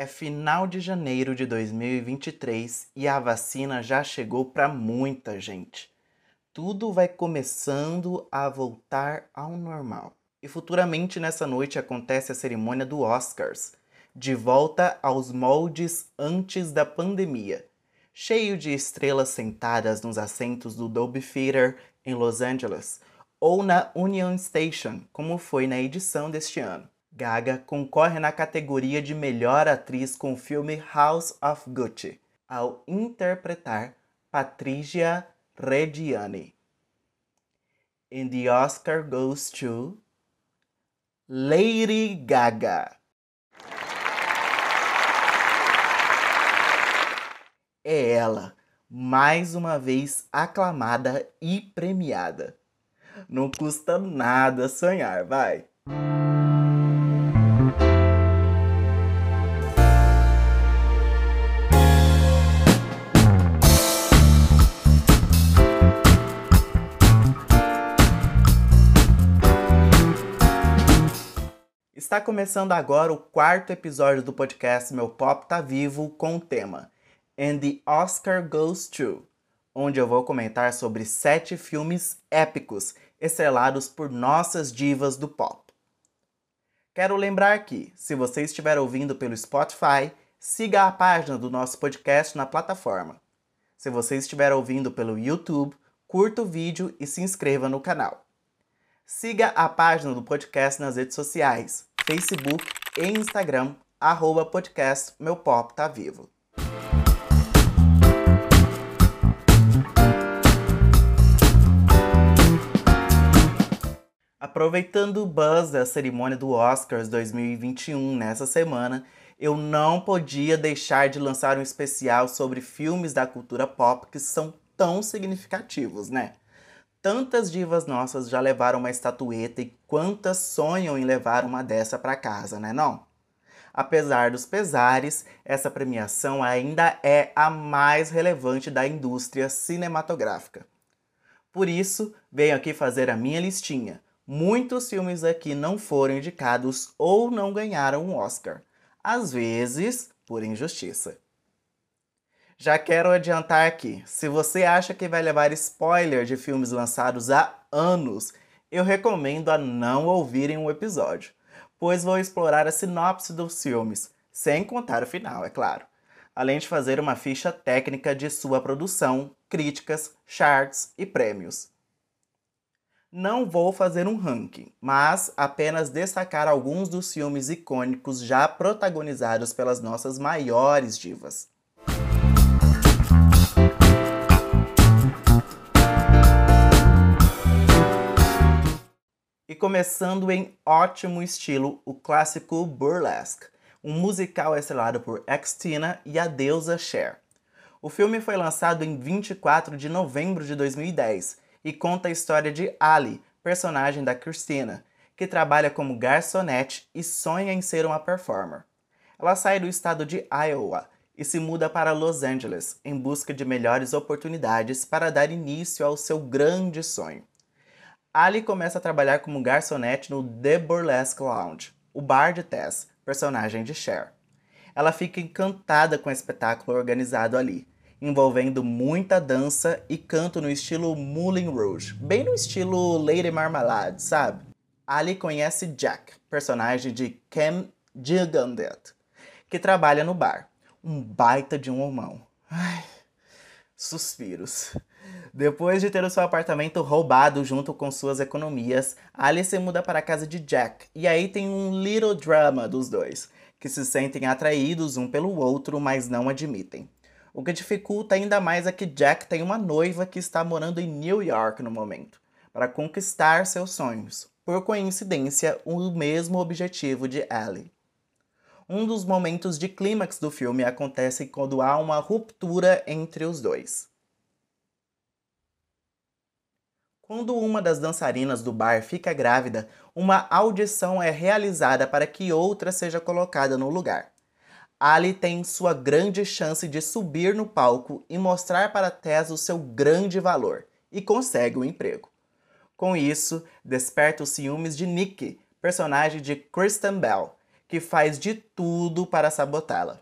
É final de janeiro de 2023 e a vacina já chegou para muita gente. Tudo vai começando a voltar ao normal. E futuramente nessa noite acontece a cerimônia do Oscars, de volta aos moldes antes da pandemia, cheio de estrelas sentadas nos assentos do Dolby Theater em Los Angeles ou na Union Station, como foi na edição deste ano. Gaga concorre na categoria de melhor atriz com o filme House of Gucci, ao interpretar Patricia Reggiani. And the Oscar goes to Lady Gaga. É ela, mais uma vez aclamada e premiada. Não custa nada sonhar, vai. Está começando agora o quarto episódio do podcast Meu Pop Tá Vivo com o tema And the Oscar Goes To, onde eu vou comentar sobre sete filmes épicos estrelados por nossas divas do pop. Quero lembrar que, se você estiver ouvindo pelo Spotify, siga a página do nosso podcast na plataforma. Se você estiver ouvindo pelo YouTube, curta o vídeo e se inscreva no canal. Siga a página do podcast nas redes sociais, Facebook e Instagram, arroba podcast Meu Pop Tá Vivo. Aproveitando o buzz da cerimônia do Oscars 2021 nessa semana, eu não podia deixar de lançar um especial sobre filmes da cultura pop que são tão significativos, né? Tantas divas nossas já levaram uma estatueta e quantas sonham em levar uma dessa para casa, né não? Apesar dos pesares, essa premiação ainda é a mais relevante da indústria cinematográfica. Por isso, venho aqui fazer a minha listinha. Muitos filmes aqui não foram indicados ou não ganharam um Oscar, às vezes por injustiça. Já quero adiantar aqui, se você acha que vai levar spoiler de filmes lançados há anos, eu recomendo a não ouvirem o episódio, pois vou explorar a sinopse dos filmes, sem contar o final, é claro, além de fazer uma ficha técnica de sua produção, críticas, charts e prêmios. Não vou fazer um ranking, mas apenas destacar alguns dos filmes icônicos já protagonizados pelas nossas maiores divas. Começando em ótimo estilo, o clássico Burlesque, um musical estrelado por Xtina e a deusa Cher. O filme foi lançado em 24 de novembro de 2010 e conta a história de Ali, personagem da Christina, que trabalha como garçonete e sonha em ser uma performer. Ela sai do estado de Iowa e se muda para Los Angeles em busca de melhores oportunidades para dar início ao seu grande sonho. Ali começa a trabalhar como garçonete no The Burlesque Lounge, o bar de Tess, personagem de Cher. Ela fica encantada com o espetáculo organizado ali, envolvendo muita dança e canto no estilo Moulin Rouge, bem no estilo Lady Marmalade, sabe? Ali conhece Jack, personagem de Cam Gigandet, que trabalha no bar. Um baita de um homão. Ai, suspiros. Depois de ter o seu apartamento roubado junto com suas economias, Alice muda para a casa de Jack. E aí tem um little drama dos dois, que se sentem atraídos um pelo outro, mas não admitem. O que dificulta ainda mais é que Jack tem uma noiva que está morando em New York no momento, para conquistar seus sonhos. Por coincidência, o mesmo objetivo de Ellie. Um dos momentos de clímax do filme acontece quando há uma ruptura entre os dois. Quando uma das dançarinas do bar fica grávida, uma audição é realizada para que outra seja colocada no lugar. Ali tem sua grande chance de subir no palco e mostrar para Tess o seu grande valor, e consegue o um emprego. Com isso, desperta os ciúmes de Nick, personagem de Kristen Bell, que faz de tudo para sabotá-la.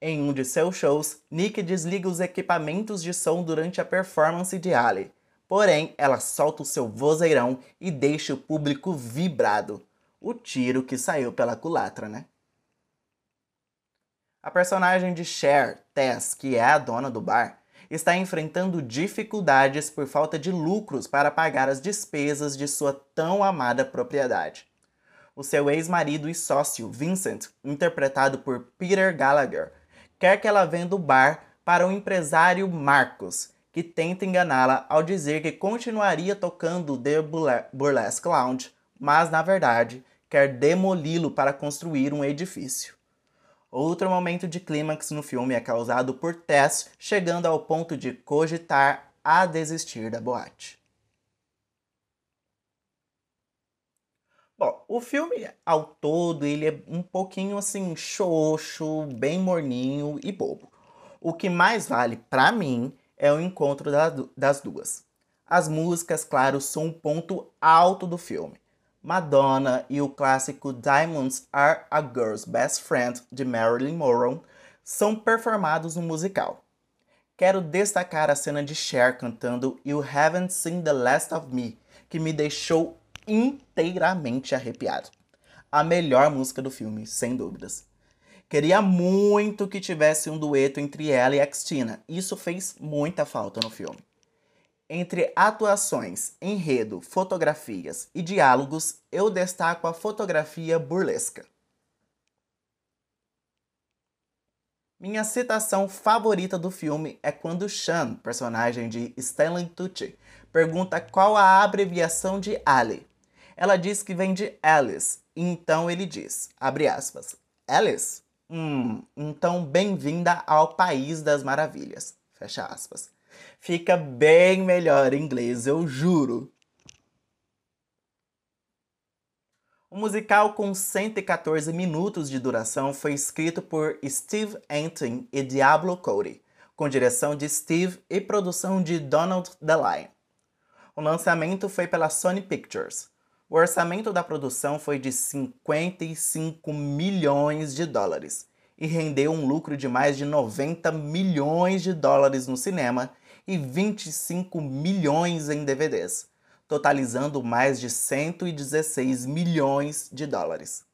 Em um de seus shows, Nick desliga os equipamentos de som durante a performance de Ali. Porém, ela solta o seu vozeirão e deixa o público vibrado. O tiro que saiu pela culatra, né? A personagem de Cher, Tess, que é a dona do bar, está enfrentando dificuldades por falta de lucros para pagar as despesas de sua tão amada propriedade. O seu ex-marido e sócio, Vincent, interpretado por Peter Gallagher, quer que ela venda o bar para o empresário Marcos, que tenta enganá-la ao dizer que continuaria tocando The Burlesque Lounge, mas na verdade quer demoli-lo para construir um edifício. Outro momento de clímax no filme é causado por Tess chegando ao ponto de cogitar a desistir da boate. Bom, o filme ao todo ele é um pouquinho assim xoxo, bem morninho e bobo. O que mais vale para mim é o encontro das duas. As músicas, claro, são um ponto alto do filme. Madonna e o clássico Diamonds Are a Girl's Best Friend de Marilyn Monroe são performados no musical. Quero destacar a cena de Cher cantando You Haven't Seen the Last of Me, que me deixou inteiramente arrepiado. A melhor música do filme, sem dúvidas. Queria muito que tivesse um dueto entre ela e a Xtina. Isso fez muita falta no filme. Entre atuações, enredo, fotografias e diálogos, eu destaco a fotografia burlesca. Minha citação favorita do filme é quando Sean, personagem de Stanley Tucci, pergunta qual a abreviação de Ali. Ela diz que vem de Alice, então ele diz, abre aspas, Alice? Hum, então bem-vinda ao País das Maravilhas, fecha aspas. Fica bem melhor em inglês, eu juro. O musical com 114 minutos de duração foi escrito por Steve Antin e Diablo Cody, com direção de Steve e produção de Donald DeLine. O lançamento foi pela Sony Pictures. O orçamento da produção foi de 55 milhões de dólares e rendeu um lucro de mais de 90 milhões de dólares no cinema e 25 milhões em DVDs, totalizando mais de 116 milhões de dólares.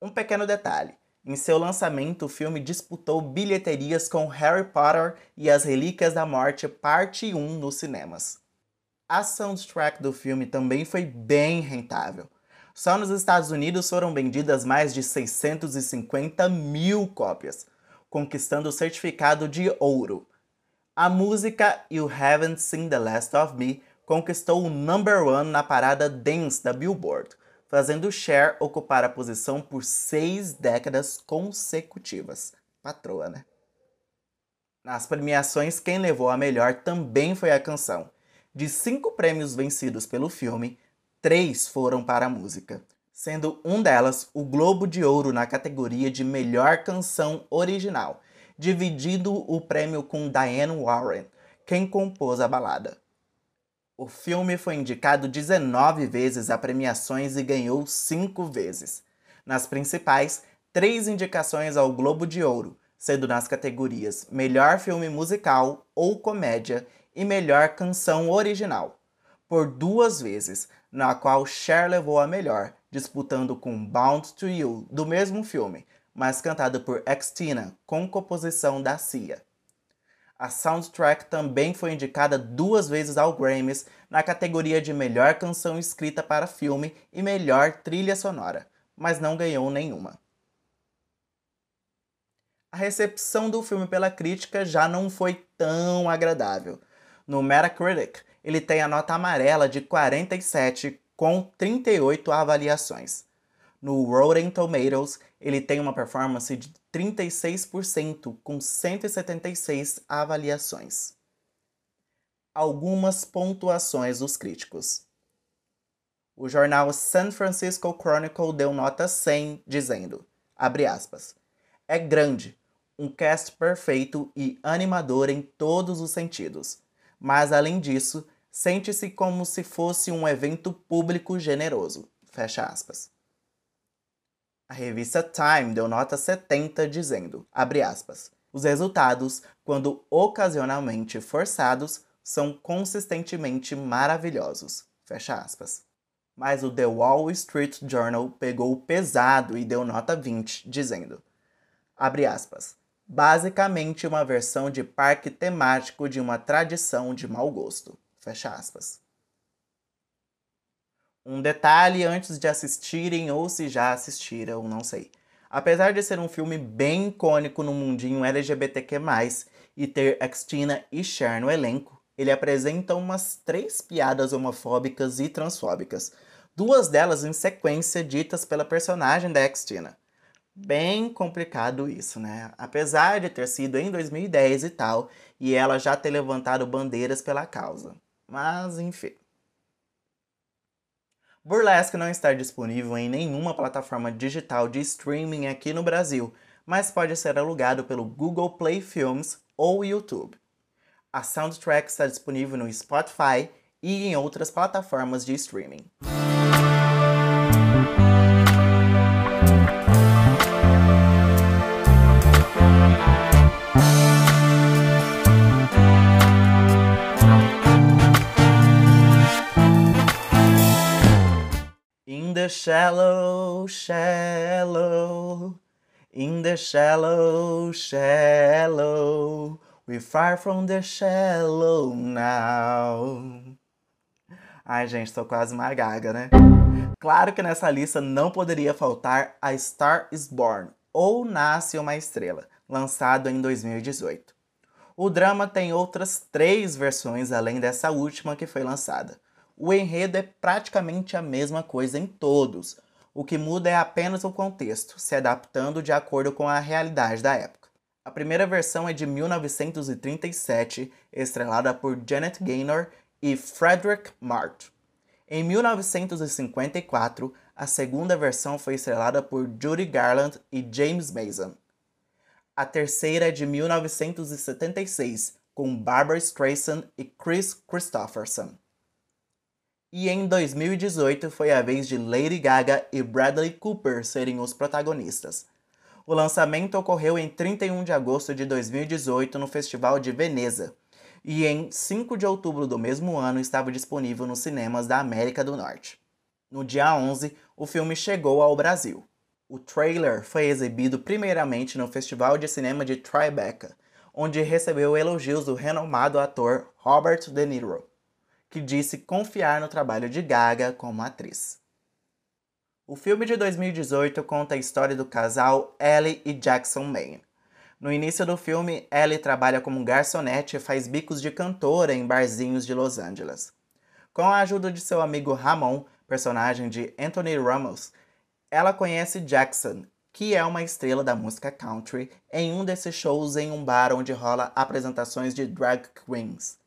Um pequeno detalhe: em seu lançamento, o filme disputou bilheterias com Harry Potter e as Relíquias da Morte Parte 1 nos cinemas. A soundtrack do filme também foi bem rentável. Só nos Estados Unidos foram vendidas mais de 650 mil cópias, conquistando o certificado de ouro, a música You Haven't Seen the Last of Me conquistou o number one na parada Dance da Billboard, fazendo Cher ocupar a posição por seis décadas consecutivas. Patroa, né? Nas premiações, quem levou a melhor também foi a canção. De cinco prêmios vencidos pelo filme, três foram para a música, sendo um delas o Globo de Ouro na categoria de Melhor Canção Original, dividindo o prêmio com Diane Warren, quem compôs a balada. O filme foi indicado 19 vezes a premiações e ganhou 5 vezes. Nas principais, três indicações ao Globo de Ouro, sendo nas categorias Melhor Filme Musical ou Comédia e Melhor Canção Original, por duas vezes, na qual Cher levou a melhor, disputando com Bound to You, do mesmo filme, mas cantada por Xtina, com composição da Cia. A soundtrack também foi indicada duas vezes ao Grammys na categoria de Melhor Canção Escrita para Filme e Melhor Trilha Sonora, mas não ganhou nenhuma. A recepção do filme pela crítica já não foi tão agradável. No Metacritic, ele tem a nota amarela de 47 com 38 avaliações. No Rotten Tomatoes, ele tem uma performance de 36% com 176 avaliações. Algumas pontuações dos críticos. O jornal San Francisco Chronicle deu nota 100, dizendo, abre aspas, é grande, um cast perfeito e animador em todos os sentidos, mas além disso, sente-se como se fosse um evento público generoso, fecha aspas. A revista Time deu nota 70 dizendo, abre aspas, os resultados, quando ocasionalmente forçados, são consistentemente maravilhosos. Fecha aspas. Mas o The Wall Street Journal pegou pesado e deu nota 20, dizendo, abre aspas, basicamente uma versão de parque temático de uma tradição de mau gosto. Fecha aspas. Um detalhe antes de assistirem ou se já assistiram, não sei. Apesar de ser um filme bem icônico no mundinho LGBTQ+, e ter Xtina e Cher no elenco, ele apresenta umas três piadas homofóbicas e transfóbicas, duas delas em sequência ditas pela personagem da Xtina. Bem complicado isso, né? Apesar de ter sido em 2010 e tal, e ela já ter levantado bandeiras pela causa. Mas enfim. Burlesque não está disponível em nenhuma plataforma digital de streaming aqui no Brasil, mas pode ser alugado pelo Google Play Films ou YouTube. A soundtrack está disponível no Spotify e em outras plataformas de streaming. The shallow, shallow, in the shallow, shallow, we're far from the shallow now. Ai, gente, tô quase uma gaga, né? Claro que nessa lista não poderia faltar A Star is Born, ou Nasce uma Estrela, lançado em 2018. O drama tem outras três versões além dessa última que foi lançada. O enredo é praticamente a mesma coisa em todos. O que muda é apenas o contexto, se adaptando de acordo com a realidade da época. A primeira versão é de 1937, estrelada por Janet Gaynor e Frederick March. Em 1954, a segunda versão foi estrelada por Judy Garland e James Mason. A terceira é de 1976, com Barbara Streisand e Chris Christopherson. E em 2018 foi a vez de Lady Gaga e Bradley Cooper serem os protagonistas. O lançamento ocorreu em 31 de agosto de 2018 no Festival de Veneza, e em 5 de outubro do mesmo ano estava disponível nos cinemas da América do Norte. No dia 11, o filme chegou ao Brasil. O trailer foi exibido primeiramente no Festival de Cinema de Tribeca, onde recebeu elogios do renomado ator Robert De Niro que disse confiar no trabalho de Gaga como atriz. O filme de 2018 conta a história do casal Ellie e Jackson Maine. No início do filme, Ellie trabalha como garçonete e faz bicos de cantora em barzinhos de Los Angeles. Com a ajuda de seu amigo Ramon, personagem de Anthony Ramos, ela conhece Jackson, que é uma estrela da música country, em um desses shows em um bar onde rola apresentações de drag queens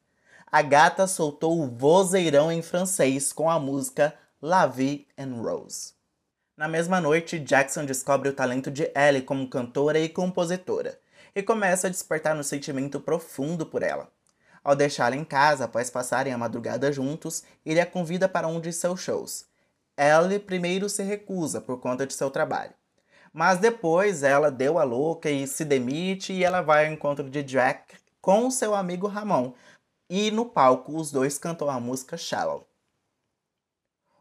a gata soltou o vozeirão em francês com a música La Vie en Rose. Na mesma noite, Jackson descobre o talento de Ellie como cantora e compositora e começa a despertar um sentimento profundo por ela. Ao deixá-la em casa após passarem a madrugada juntos, ele a convida para um de seus shows. Ellie primeiro se recusa por conta de seu trabalho. Mas depois ela deu a louca e se demite e ela vai ao encontro de Jack com seu amigo Ramon e no palco, os dois cantam a música Shallow.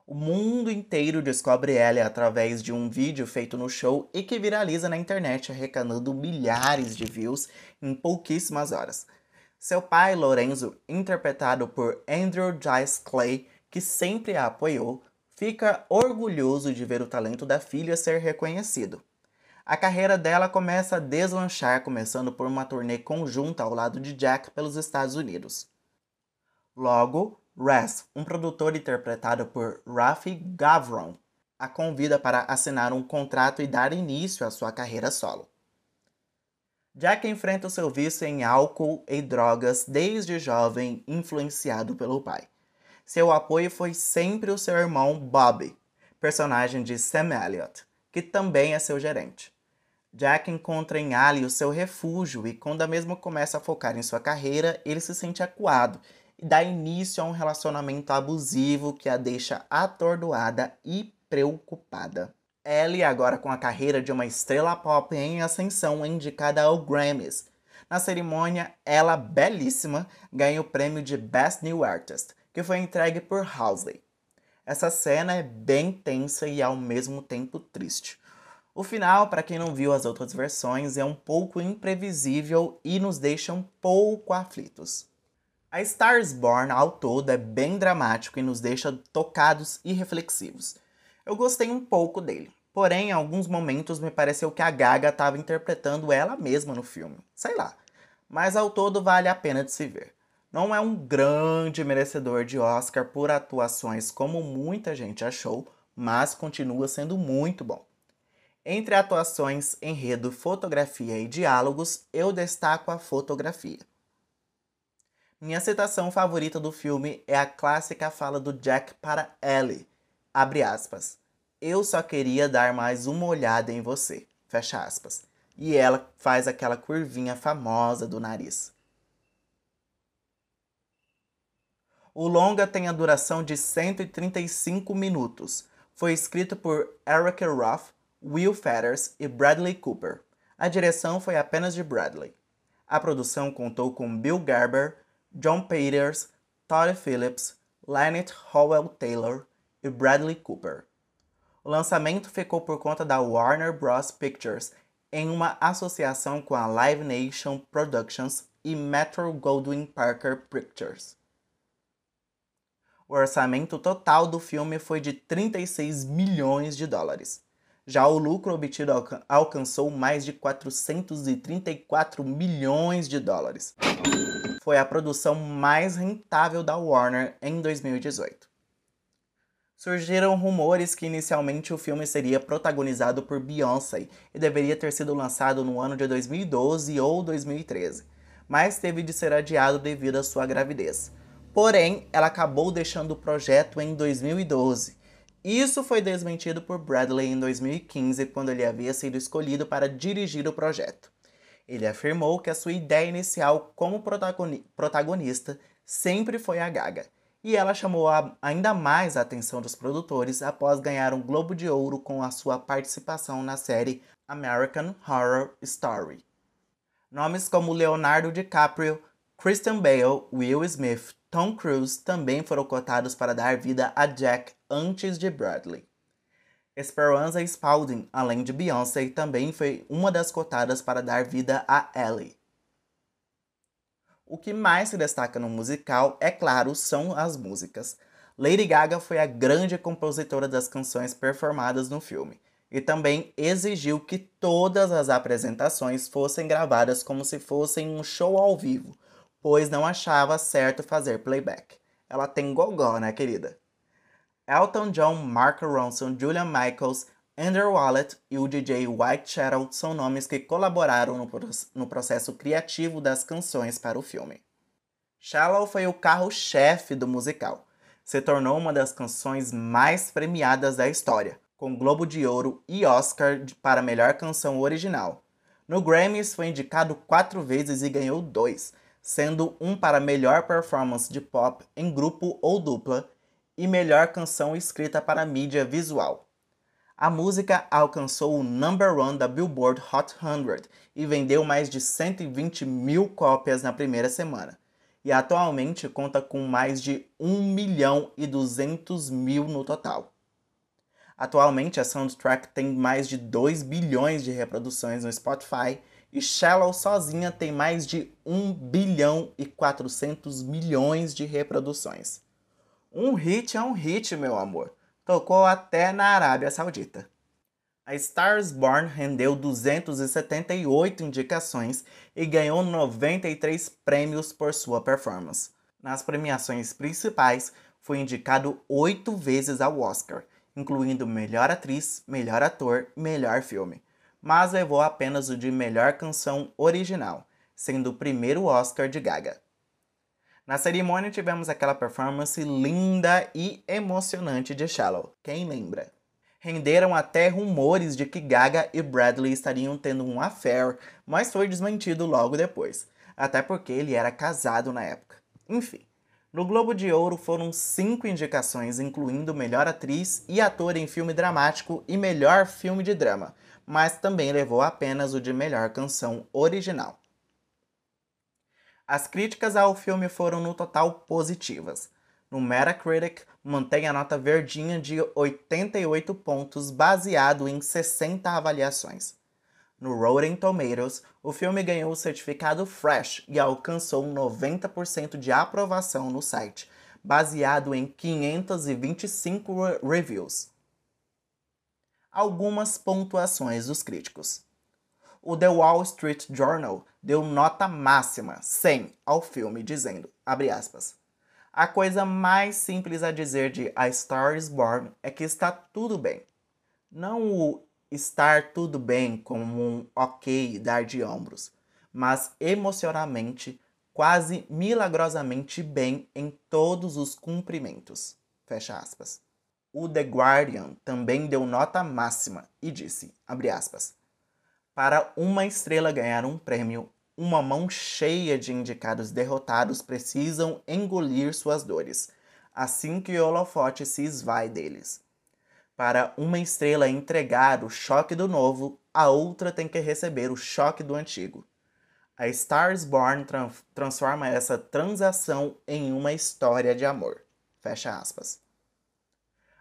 O mundo inteiro descobre ela através de um vídeo feito no show e que viraliza na internet, arrecadando milhares de views em pouquíssimas horas. Seu pai, Lorenzo, interpretado por Andrew Dice Clay, que sempre a apoiou, fica orgulhoso de ver o talento da filha ser reconhecido. A carreira dela começa a deslanchar, começando por uma turnê conjunta ao lado de Jack pelos Estados Unidos. Logo, Raz, um produtor interpretado por Rafi Gavron, a convida para assinar um contrato e dar início à sua carreira solo. Jack enfrenta o seu vício em álcool e drogas desde jovem, influenciado pelo pai. Seu apoio foi sempre o seu irmão Bobby, personagem de Sam Elliott, que também é seu gerente. Jack encontra em Ali o seu refúgio e, quando a mesma começa a focar em sua carreira, ele se sente acuado dá início a um relacionamento abusivo que a deixa atordoada e preocupada. Ellie, agora com a carreira de uma estrela pop em ascensão, é indicada ao Grammys. Na cerimônia, ela, belíssima, ganha o prêmio de Best New Artist, que foi entregue por Halsey. Essa cena é bem tensa e ao mesmo tempo triste. O final, para quem não viu as outras versões, é um pouco imprevisível e nos deixa um pouco aflitos. A Stars Born ao todo é bem dramático e nos deixa tocados e reflexivos. Eu gostei um pouco dele, porém em alguns momentos me pareceu que a Gaga estava interpretando ela mesma no filme. Sei lá. Mas ao todo vale a pena de se ver. Não é um grande merecedor de Oscar por atuações como muita gente achou, mas continua sendo muito bom. Entre atuações, enredo, fotografia e diálogos, eu destaco a fotografia. Minha citação favorita do filme é a clássica fala do Jack para Ellie, abre aspas, eu só queria dar mais uma olhada em você, fecha aspas. E ela faz aquela curvinha famosa do nariz. O longa tem a duração de 135 minutos. Foi escrito por Eric Roth, Will Fetters e Bradley Cooper. A direção foi apenas de Bradley. A produção contou com Bill Garber, John Peters, Todd Phillips, Lynette Howell Taylor e Bradley Cooper. O lançamento ficou por conta da Warner Bros. Pictures em uma associação com a Live Nation Productions e Metro Goldwyn Parker Pictures. O orçamento total do filme foi de 36 milhões de dólares. Já o lucro obtido alcançou mais de 434 milhões de dólares. Foi a produção mais rentável da Warner em 2018. Surgiram rumores que inicialmente o filme seria protagonizado por Beyoncé e deveria ter sido lançado no ano de 2012 ou 2013, mas teve de ser adiado devido à sua gravidez. Porém, ela acabou deixando o projeto em 2012. Isso foi desmentido por Bradley em 2015, quando ele havia sido escolhido para dirigir o projeto. Ele afirmou que a sua ideia inicial como protagonista sempre foi a Gaga, e ela chamou ainda mais a atenção dos produtores após ganhar um Globo de Ouro com a sua participação na série American Horror Story. Nomes como Leonardo DiCaprio, Christian Bale, Will Smith, Tom Cruise também foram cotados para dar vida a Jack antes de Bradley. Esperanza Spalding, além de Beyoncé, também foi uma das cotadas para dar vida a Ellie. O que mais se destaca no musical, é claro, são as músicas. Lady Gaga foi a grande compositora das canções performadas no filme e também exigiu que todas as apresentações fossem gravadas como se fossem um show ao vivo, pois não achava certo fazer playback. Ela tem gogó, né, querida? Elton John, Mark Ronson, Julian Michaels, Andrew Wallet e o DJ White Shadow são nomes que colaboraram no, no processo criativo das canções para o filme. Shallow foi o carro-chefe do musical. Se tornou uma das canções mais premiadas da história, com Globo de Ouro e Oscar para melhor canção original. No Grammys foi indicado quatro vezes e ganhou dois, sendo um para melhor performance de pop em grupo ou dupla e melhor canção escrita para mídia visual. A música alcançou o number one da Billboard Hot 100 e vendeu mais de 120 mil cópias na primeira semana, e atualmente conta com mais de 1 milhão e 200 mil no total. Atualmente a soundtrack tem mais de 2 bilhões de reproduções no Spotify e Shallow sozinha tem mais de 1 bilhão e 400 milhões de reproduções. Um hit é um hit, meu amor. Tocou até na Arábia Saudita. A Stars Born rendeu 278 indicações e ganhou 93 prêmios por sua performance. Nas premiações principais, foi indicado oito vezes ao Oscar, incluindo Melhor Atriz, Melhor Ator e Melhor Filme mas levou apenas o de melhor canção original, sendo o primeiro Oscar de Gaga. Na cerimônia tivemos aquela performance linda e emocionante de Shallow, quem lembra? Renderam até rumores de que Gaga e Bradley estariam tendo um affair, mas foi desmentido logo depois, até porque ele era casado na época. Enfim, No Globo de Ouro foram cinco indicações, incluindo melhor atriz e ator em filme dramático e melhor filme de drama, mas também levou apenas o de melhor canção original. As críticas ao filme foram no total positivas. No Metacritic, mantém a nota verdinha de 88 pontos, baseado em 60 avaliações. No Rotten Tomatoes, o filme ganhou o certificado Fresh e alcançou 90% de aprovação no site, baseado em 525 reviews. Algumas pontuações dos críticos. O The Wall Street Journal deu nota máxima, 100, ao filme, dizendo, aspas, a coisa mais simples a dizer de A Star is Born é que está tudo bem. Não o estar tudo bem como um ok dar de ombros, mas emocionalmente, quase milagrosamente bem em todos os cumprimentos. Fecha aspas. O The Guardian também deu nota máxima e disse, abre aspas, para uma estrela ganhar um prêmio, uma mão cheia de indicados derrotados precisam engolir suas dores, assim que o holofote se esvai deles. Para uma estrela entregar o choque do novo, a outra tem que receber o choque do antigo. A Stars Born tra transforma essa transação em uma história de amor. Fecha aspas.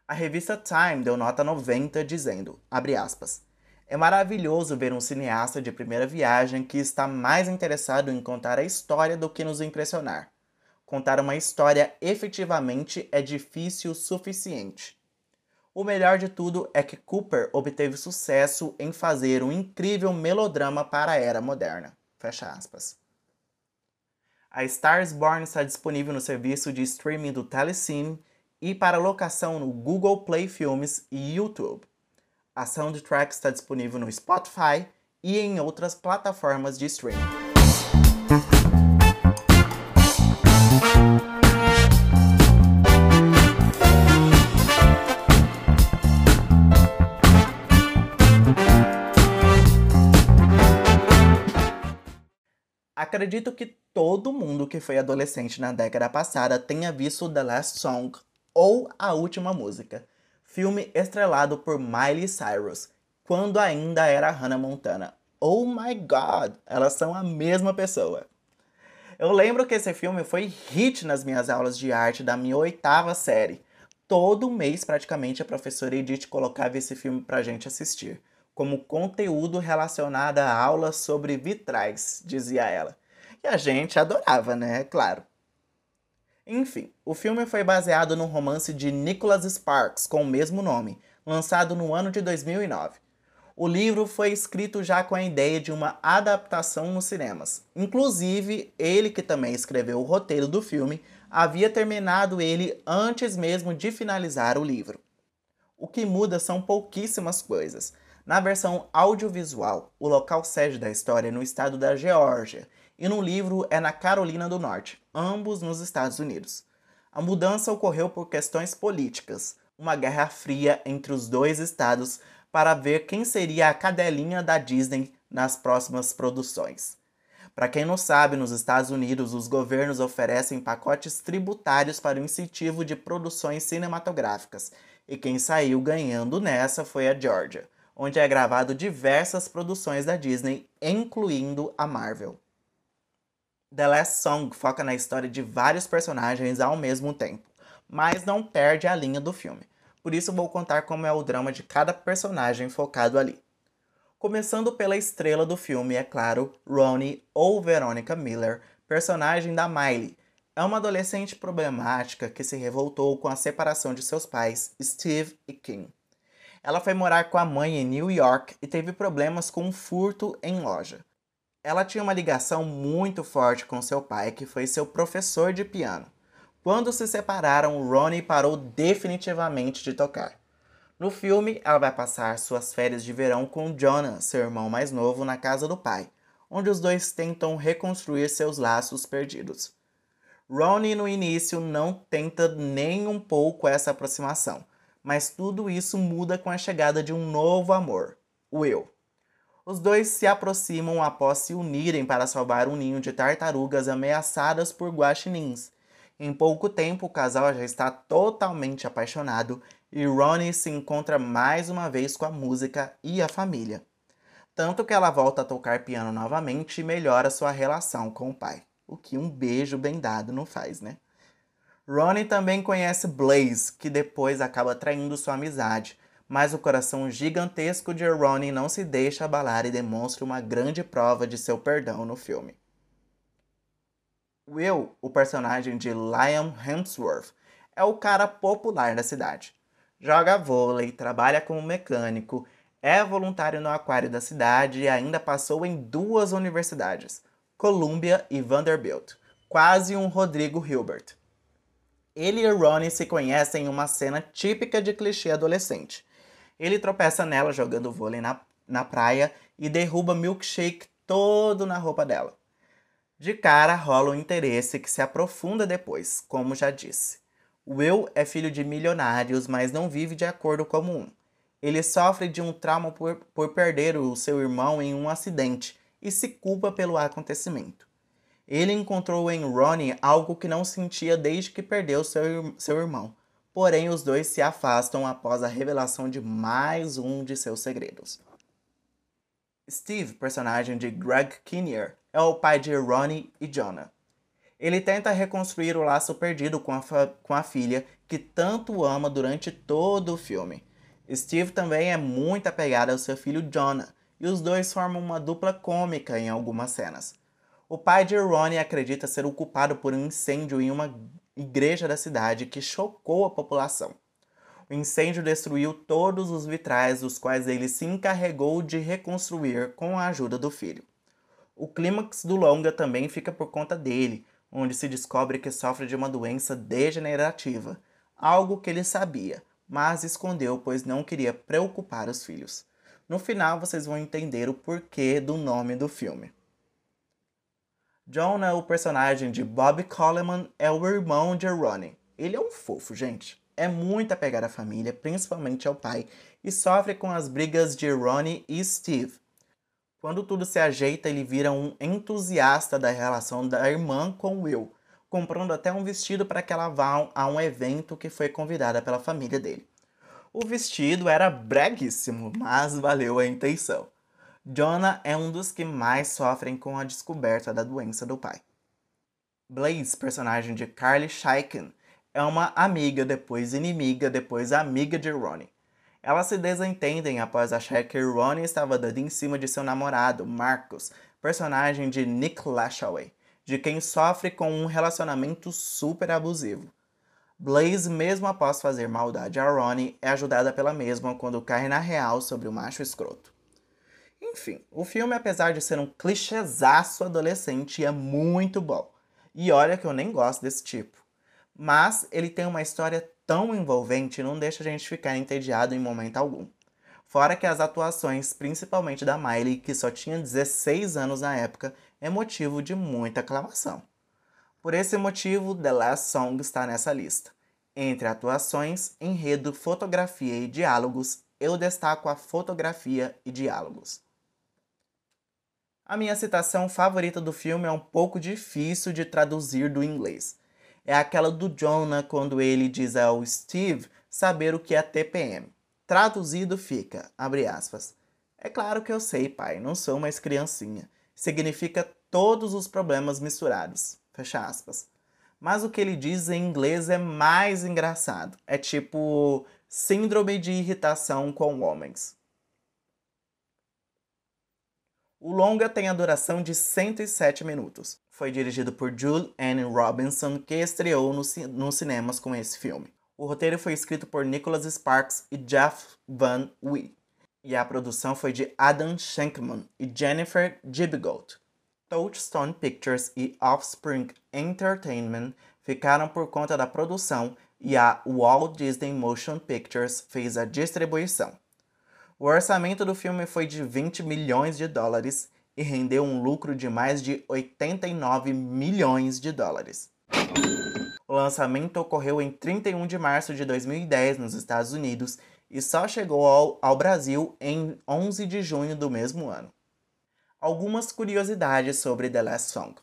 A revista Time deu nota 90 dizendo, abre aspas, é maravilhoso ver um cineasta de primeira viagem que está mais interessado em contar a história do que nos impressionar. Contar uma história efetivamente é difícil o suficiente. O melhor de tudo é que Cooper obteve sucesso em fazer um incrível melodrama para a era moderna. Fecha aspas. A Stars Born está disponível no serviço de streaming do Telecine e para locação no Google Play Filmes e YouTube. A soundtrack está disponível no Spotify e em outras plataformas de streaming. Acredito que todo mundo que foi adolescente na década passada tenha visto The Last Song ou A Última Música, filme estrelado por Miley Cyrus, quando ainda era Hannah Montana. Oh my god, elas são a mesma pessoa. Eu lembro que esse filme foi hit nas minhas aulas de arte da minha oitava série. Todo mês, praticamente, a professora Edith colocava esse filme pra gente assistir como conteúdo relacionado a aulas sobre vitrais, dizia ela. E a gente adorava, né? Claro. Enfim, o filme foi baseado no romance de Nicholas Sparks com o mesmo nome, lançado no ano de 2009. O livro foi escrito já com a ideia de uma adaptação nos cinemas. Inclusive, ele que também escreveu o roteiro do filme, havia terminado ele antes mesmo de finalizar o livro. O que muda são pouquíssimas coisas. Na versão audiovisual, o local sede da história é no estado da Geórgia e no livro é na Carolina do Norte, ambos nos Estados Unidos. A mudança ocorreu por questões políticas, uma guerra fria entre os dois estados para ver quem seria a cadelinha da Disney nas próximas produções. Para quem não sabe, nos Estados Unidos os governos oferecem pacotes tributários para o incentivo de produções cinematográficas, e quem saiu ganhando nessa foi a Georgia onde é gravado diversas produções da Disney, incluindo a Marvel. The Last Song foca na história de vários personagens ao mesmo tempo, mas não perde a linha do filme. Por isso vou contar como é o drama de cada personagem focado ali. Começando pela estrela do filme, é claro, Ronnie ou Veronica Miller, personagem da Miley. É uma adolescente problemática que se revoltou com a separação de seus pais, Steve e Kim. Ela foi morar com a mãe em New York e teve problemas com um furto em loja. Ela tinha uma ligação muito forte com seu pai, que foi seu professor de piano. Quando se separaram, Ronnie parou definitivamente de tocar. No filme, ela vai passar suas férias de verão com Jonah, seu irmão mais novo, na casa do pai, onde os dois tentam reconstruir seus laços perdidos. Ronnie no início não tenta nem um pouco essa aproximação, mas tudo isso muda com a chegada de um novo amor, o eu. Os dois se aproximam após se unirem para salvar um ninho de tartarugas ameaçadas por guaxinins, Em pouco tempo, o casal já está totalmente apaixonado e Ronnie se encontra mais uma vez com a música e a família. Tanto que ela volta a tocar piano novamente e melhora sua relação com o pai. O que um beijo bem dado não faz, né? Ronnie também conhece Blaze, que depois acaba traindo sua amizade, mas o coração gigantesco de Ronnie não se deixa abalar e demonstra uma grande prova de seu perdão no filme. Will, o personagem de Liam Hemsworth, é o cara popular da cidade. Joga vôlei, trabalha como mecânico, é voluntário no aquário da cidade e ainda passou em duas universidades, Columbia e Vanderbilt, quase um Rodrigo Hilbert. Ele e Ronnie se conhecem em uma cena típica de clichê adolescente. Ele tropeça nela jogando vôlei na, na praia e derruba milkshake todo na roupa dela. De cara rola um interesse que se aprofunda depois, como já disse. Will é filho de milionários, mas não vive de acordo comum. Ele sofre de um trauma por, por perder o seu irmão em um acidente e se culpa pelo acontecimento. Ele encontrou em Ronnie algo que não sentia desde que perdeu seu, seu irmão. Porém, os dois se afastam após a revelação de mais um de seus segredos. Steve, personagem de Greg Kinnear, é o pai de Ronnie e Jonah. Ele tenta reconstruir o laço perdido com a, com a filha, que tanto ama durante todo o filme. Steve também é muito apegado ao seu filho Jonah, e os dois formam uma dupla cômica em algumas cenas. O pai de Ronnie acredita ser o culpado por um incêndio em uma igreja da cidade que chocou a população. O incêndio destruiu todos os vitrais, os quais ele se encarregou de reconstruir com a ajuda do filho. O clímax do longa também fica por conta dele, onde se descobre que sofre de uma doença degenerativa, algo que ele sabia, mas escondeu pois não queria preocupar os filhos. No final vocês vão entender o porquê do nome do filme. Jonah, o personagem de Bob Coleman, é o irmão de Ronnie. Ele é um fofo, gente é muito apegado à família, principalmente ao pai, e sofre com as brigas de Ronnie e Steve. Quando tudo se ajeita, ele vira um entusiasta da relação da irmã com Will, comprando até um vestido para que ela vá a um evento que foi convidada pela família dele. O vestido era breguíssimo, mas valeu a intenção. Jonah é um dos que mais sofrem com a descoberta da doença do pai. Blaze, personagem de Carly Scheiken, é uma amiga, depois inimiga, depois amiga de Ronnie. Elas se desentendem após achar que Ronnie estava dando em cima de seu namorado, Marcus, personagem de Nick Lashaway, de quem sofre com um relacionamento super abusivo. Blaze, mesmo após fazer maldade a Ronnie, é ajudada pela mesma quando cai na real sobre o macho escroto. Enfim, o filme, apesar de ser um clichêzaço adolescente, é muito bom. E olha que eu nem gosto desse tipo mas ele tem uma história tão envolvente não deixa a gente ficar entediado em momento algum. Fora que as atuações, principalmente da Miley, que só tinha 16 anos na época, é motivo de muita aclamação. Por esse motivo, The Last Song está nessa lista. Entre atuações, enredo, fotografia e diálogos, eu destaco a fotografia e diálogos. A minha citação favorita do filme é um pouco difícil de traduzir do inglês, é aquela do Jonah quando ele diz ao Steve saber o que é TPM. Traduzido fica, abre aspas. É claro que eu sei, pai, não sou mais criancinha. Significa todos os problemas misturados. Fecha aspas. Mas o que ele diz em inglês é mais engraçado. É tipo síndrome de irritação com homens. O longa tem a duração de 107 minutos. Foi dirigido por Julie Ann Robinson, que estreou nos no cinemas com esse filme. O roteiro foi escrito por Nicholas Sparks e Jeff Van Wee. E a produção foi de Adam Shankman e Jennifer Gibgold. Touchstone Pictures e Offspring Entertainment ficaram por conta da produção e a Walt Disney Motion Pictures fez a distribuição. O orçamento do filme foi de 20 milhões de dólares e rendeu um lucro de mais de 89 milhões de dólares. O lançamento ocorreu em 31 de março de 2010 nos Estados Unidos e só chegou ao, ao Brasil em 11 de junho do mesmo ano. Algumas curiosidades sobre The Last Song.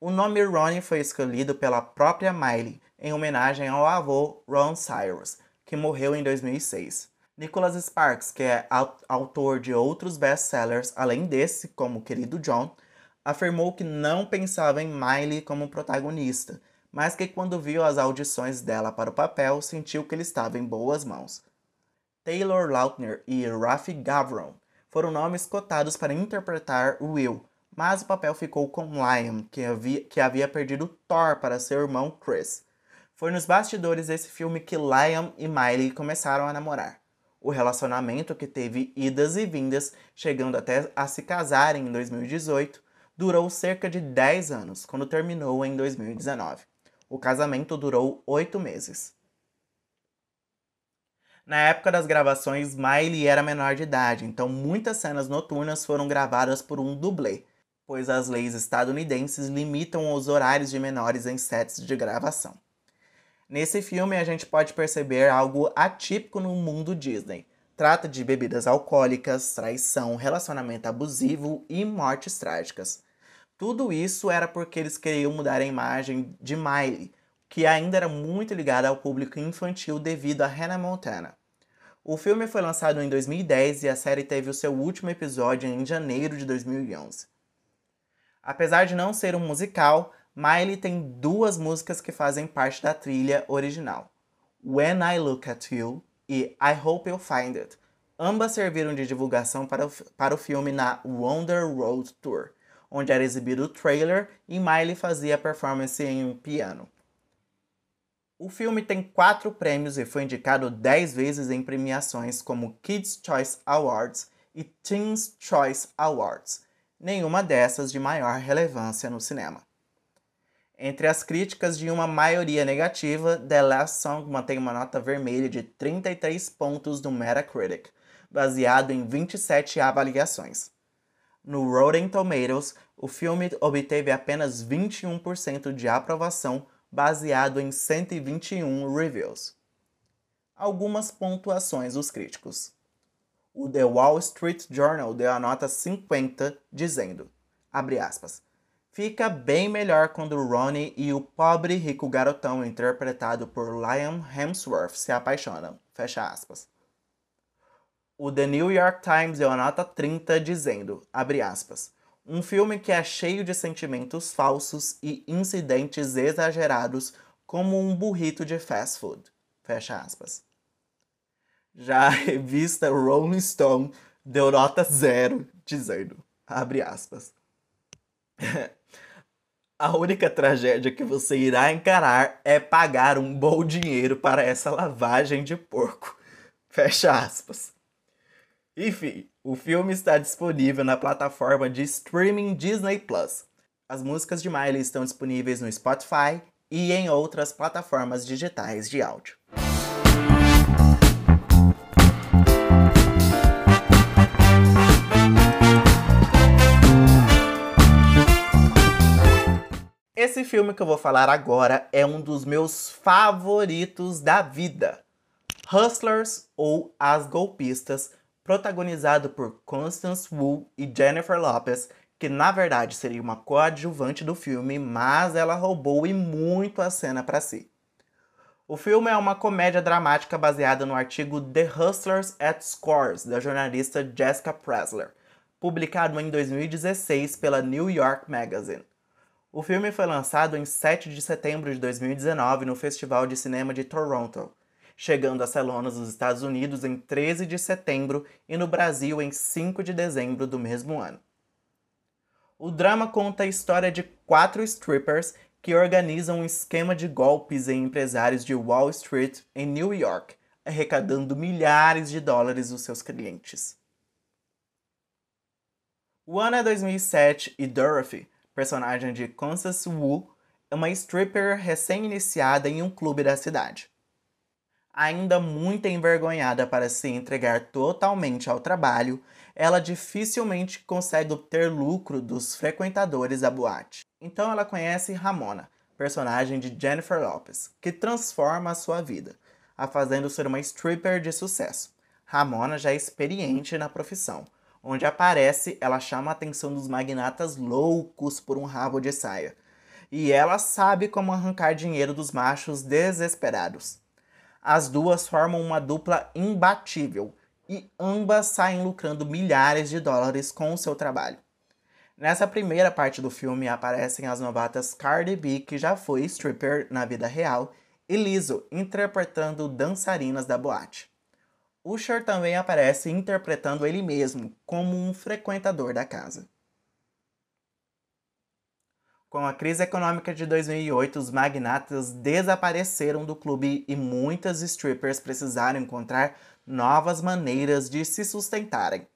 O nome Ronnie foi escolhido pela própria Miley, em homenagem ao avô Ron Cyrus, que morreu em 2006. Nicholas Sparks, que é autor de outros best-sellers além desse, como Querido John, afirmou que não pensava em Miley como protagonista, mas que quando viu as audições dela para o papel, sentiu que ele estava em boas mãos. Taylor Lautner e Rafi Gavron foram nomes cotados para interpretar Will, mas o papel ficou com Liam, que havia, que havia perdido Thor para seu irmão Chris. Foi nos bastidores desse filme que Liam e Miley começaram a namorar. O relacionamento, que teve idas e vindas, chegando até a se casarem em 2018, durou cerca de 10 anos, quando terminou em 2019. O casamento durou 8 meses. Na época das gravações, Miley era menor de idade, então muitas cenas noturnas foram gravadas por um dublê, pois as leis estadunidenses limitam os horários de menores em sets de gravação. Nesse filme, a gente pode perceber algo atípico no mundo Disney. Trata de bebidas alcoólicas, traição, relacionamento abusivo e mortes trágicas. Tudo isso era porque eles queriam mudar a imagem de Miley, que ainda era muito ligada ao público infantil devido a Hannah Montana. O filme foi lançado em 2010 e a série teve o seu último episódio em janeiro de 2011. Apesar de não ser um musical, Miley tem duas músicas que fazem parte da trilha original: When I Look at You e I Hope You'll Find It. Ambas serviram de divulgação para o, para o filme na Wonder Road Tour, onde era exibido o trailer e Miley fazia performance em um piano. O filme tem quatro prêmios e foi indicado dez vezes em premiações como Kids' Choice Awards e Teens' Choice Awards, nenhuma dessas de maior relevância no cinema. Entre as críticas de uma maioria negativa, The Last Song mantém uma nota vermelha de 33 pontos no Metacritic, baseado em 27 avaliações. No Rotten Tomatoes, o filme obteve apenas 21% de aprovação, baseado em 121 reviews. Algumas pontuações dos críticos. O The Wall Street Journal deu a nota 50, dizendo, abre aspas, fica bem melhor quando Ronnie e o pobre rico garotão interpretado por Liam Hemsworth se apaixonam. Fecha aspas. O The New York Times deu a nota 30 dizendo, abre aspas, um filme que é cheio de sentimentos falsos e incidentes exagerados como um burrito de fast food. Fecha aspas. Já a revista Rolling Stone deu nota zero, dizendo, abre aspas, A única tragédia que você irá encarar é pagar um bom dinheiro para essa lavagem de porco. Fecha aspas. Enfim, o filme está disponível na plataforma de streaming Disney Plus. As músicas de Miley estão disponíveis no Spotify e em outras plataformas digitais de áudio. Esse filme que eu vou falar agora é um dos meus favoritos da vida. Hustlers ou As Golpistas, protagonizado por Constance Wu e Jennifer Lopez, que na verdade seria uma coadjuvante do filme, mas ela roubou e muito a cena para si. O filme é uma comédia dramática baseada no artigo The Hustlers at Scores, da jornalista Jessica Pressler, publicado em 2016 pela New York Magazine. O filme foi lançado em 7 de setembro de 2019 no Festival de Cinema de Toronto, chegando a celonas dos Estados Unidos em 13 de setembro e no Brasil em 5 de dezembro do mesmo ano. O drama conta a história de quatro strippers que organizam um esquema de golpes em empresários de Wall Street em New York, arrecadando milhares de dólares dos seus clientes. O ano é 2007 e Dorothy, personagem de Constance Wu, é uma stripper recém-iniciada em um clube da cidade. Ainda muito envergonhada para se entregar totalmente ao trabalho, ela dificilmente consegue obter lucro dos frequentadores da boate. Então ela conhece Ramona, personagem de Jennifer Lopez, que transforma a sua vida, a fazendo ser uma stripper de sucesso. Ramona já é experiente na profissão, Onde aparece, ela chama a atenção dos magnatas loucos por um rabo de saia. e ela sabe como arrancar dinheiro dos machos desesperados. As duas formam uma dupla imbatível e ambas saem lucrando milhares de dólares com o seu trabalho. Nessa primeira parte do filme aparecem as novatas Cardi B, que já foi stripper na vida real, e Lizzo, interpretando dançarinas da boate. Usher também aparece interpretando ele mesmo como um frequentador da casa. Com a crise econômica de 2008, os magnatas desapareceram do clube e muitas strippers precisaram encontrar novas maneiras de se sustentarem.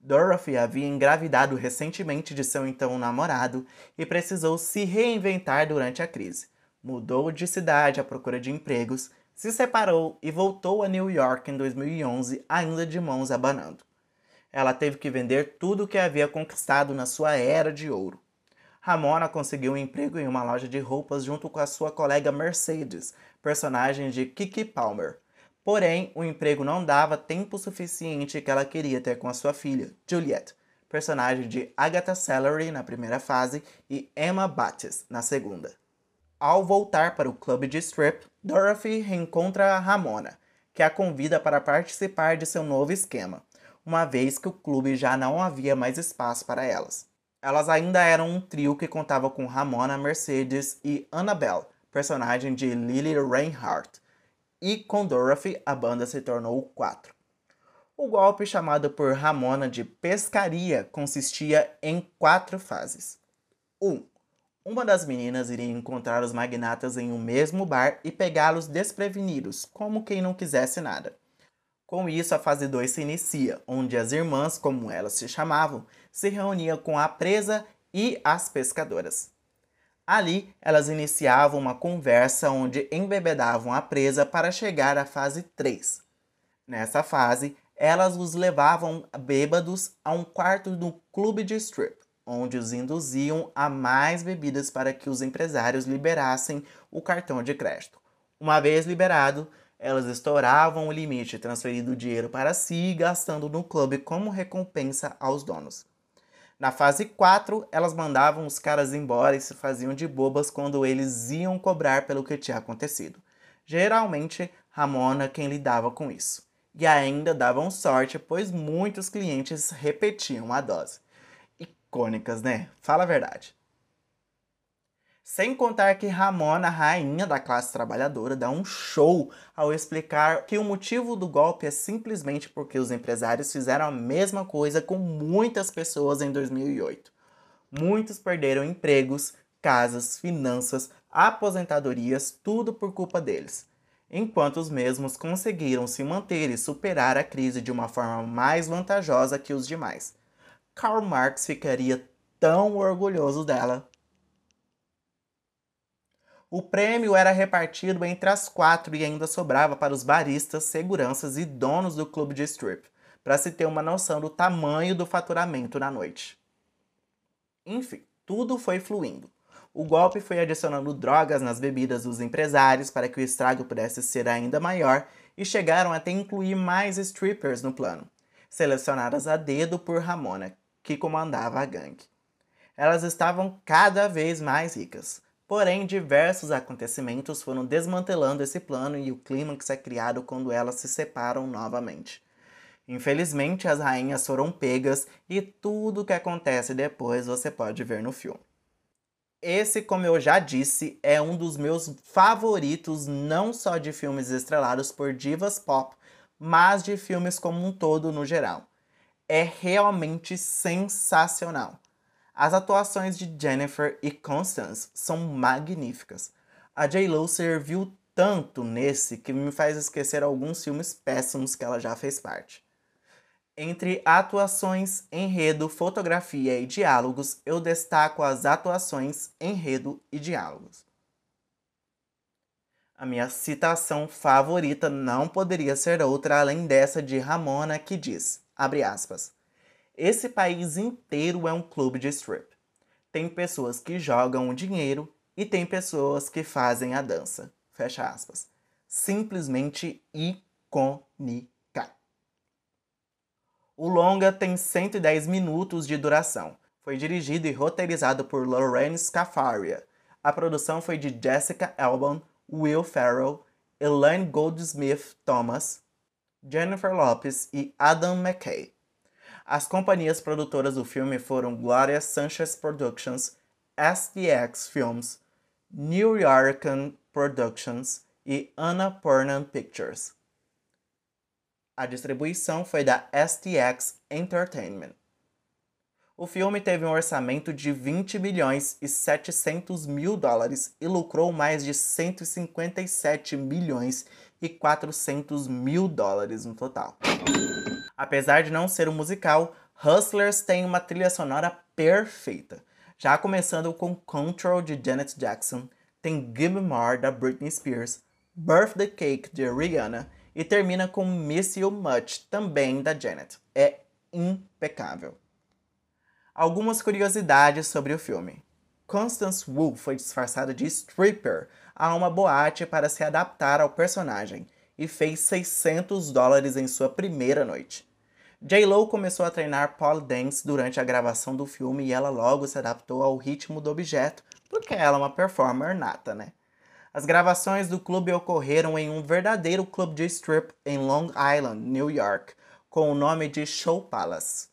Dorothy havia engravidado recentemente de seu então namorado e precisou se reinventar durante a crise. Mudou de cidade à procura de empregos, se separou e voltou a New York em 2011, ainda de mãos abanando. Ela teve que vender tudo o que havia conquistado na sua era de ouro. Ramona conseguiu um emprego em uma loja de roupas junto com a sua colega Mercedes, personagem de Kiki Palmer. Porém, o emprego não dava tempo suficiente que ela queria ter com a sua filha, Juliet, personagem de Agatha Salary na primeira fase e Emma Battis na segunda. Ao voltar para o clube de strip, Dorothy reencontra a Ramona, que a convida para participar de seu novo esquema, uma vez que o clube já não havia mais espaço para elas. Elas ainda eram um trio que contava com Ramona, Mercedes e Annabelle, personagem de Lily Reinhardt. E com Dorothy, a banda se tornou quatro. O golpe chamado por Ramona de pescaria consistia em quatro fases. 1. Um, uma das meninas iria encontrar os magnatas em um mesmo bar e pegá-los desprevenidos, como quem não quisesse nada. Com isso, a fase 2 se inicia, onde as irmãs, como elas se chamavam, se reuniam com a presa e as pescadoras. Ali, elas iniciavam uma conversa onde embebedavam a presa para chegar à fase 3. Nessa fase, elas os levavam bêbados a um quarto do clube de strip, onde os induziam a mais bebidas para que os empresários liberassem o cartão de crédito. Uma vez liberado, elas estouravam o limite, transferindo o dinheiro para si gastando no clube como recompensa aos donos. Na fase 4, elas mandavam os caras embora e se faziam de bobas quando eles iam cobrar pelo que tinha acontecido. Geralmente, Ramona quem lidava com isso. E ainda davam sorte, pois muitos clientes repetiam a dose. Icônicas, né? Fala a verdade. Sem contar que Ramona, rainha da classe trabalhadora, dá um show ao explicar que o motivo do golpe é simplesmente porque os empresários fizeram a mesma coisa com muitas pessoas em 2008. Muitos perderam empregos, casas, finanças, aposentadorias, tudo por culpa deles. Enquanto os mesmos conseguiram se manter e superar a crise de uma forma mais vantajosa que os demais. Karl Marx ficaria tão orgulhoso dela o prêmio era repartido entre as quatro e ainda sobrava para os baristas, seguranças e donos do clube de strip, para se ter uma noção do tamanho do faturamento na noite. Enfim, tudo foi fluindo. O golpe foi adicionando drogas nas bebidas dos empresários para que o estrago pudesse ser ainda maior e chegaram até incluir mais strippers no plano, selecionadas a dedo por Ramona, que comandava a gangue. Elas estavam cada vez mais ricas, Porém, diversos acontecimentos foram desmantelando esse plano e o clímax é criado quando elas se separam novamente. Infelizmente, as rainhas foram pegas e tudo o que acontece depois você pode ver no filme. Esse, como eu já disse, é um dos meus favoritos não só de filmes estrelados por divas pop, mas de filmes como um todo no geral. É realmente sensacional. As atuações de Jennifer e Constance são magníficas. A J-Lo serviu tanto nesse que me faz esquecer alguns filmes péssimos que ela já fez parte. Entre atuações, enredo, fotografia e diálogos, eu destaco as atuações, enredo e diálogos. A minha citação favorita não poderia ser outra além dessa de Ramona que diz, abre aspas, esse país inteiro é um clube de strip. Tem pessoas que jogam o dinheiro e tem pessoas que fazem a dança. Fecha aspas. Simplesmente icônica. O longa tem 110 minutos de duração. Foi dirigido e roteirizado por Lorraine Scafaria. A produção foi de Jessica Albon, Will Ferrell, Elaine Goldsmith Thomas, Jennifer Lopez e Adam McKay. As companhias produtoras do filme foram Gloria Sanchez Productions, SDX Films, New Yorkan Productions e Annapurna Pictures. A distribuição foi da STX Entertainment. O filme teve um orçamento de 20 milhões e 700 mil dólares e lucrou mais de 157 milhões e 400 mil dólares no total. Apesar de não ser um musical, Hustlers tem uma trilha sonora perfeita. Já começando com Control de Janet Jackson, tem Give Me More da Britney Spears, Birthday Cake de Rihanna e termina com Miss You Much também da Janet. É impecável. Algumas curiosidades sobre o filme. Constance Wu foi disfarçada de stripper a uma boate para se adaptar ao personagem e fez 600 dólares em sua primeira noite. J-Lo começou a treinar pole dance durante a gravação do filme e ela logo se adaptou ao ritmo do objeto, porque ela é uma performer nata, né? As gravações do clube ocorreram em um verdadeiro clube de strip em Long Island, New York, com o nome de Show Palace.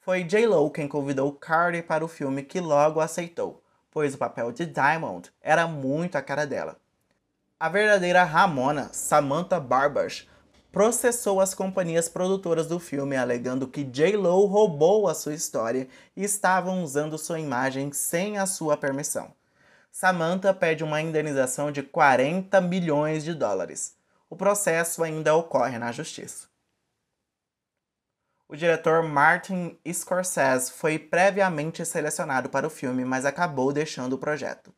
Foi J-Lo quem convidou Cardi para o filme que logo aceitou, pois o papel de Diamond era muito a cara dela. A verdadeira Ramona, Samantha Barbas, processou as companhias produtoras do filme alegando que J-Lo roubou a sua história e estavam usando sua imagem sem a sua permissão. Samantha pede uma indenização de 40 milhões de dólares. O processo ainda ocorre na justiça. O diretor Martin Scorsese foi previamente selecionado para o filme, mas acabou deixando o projeto.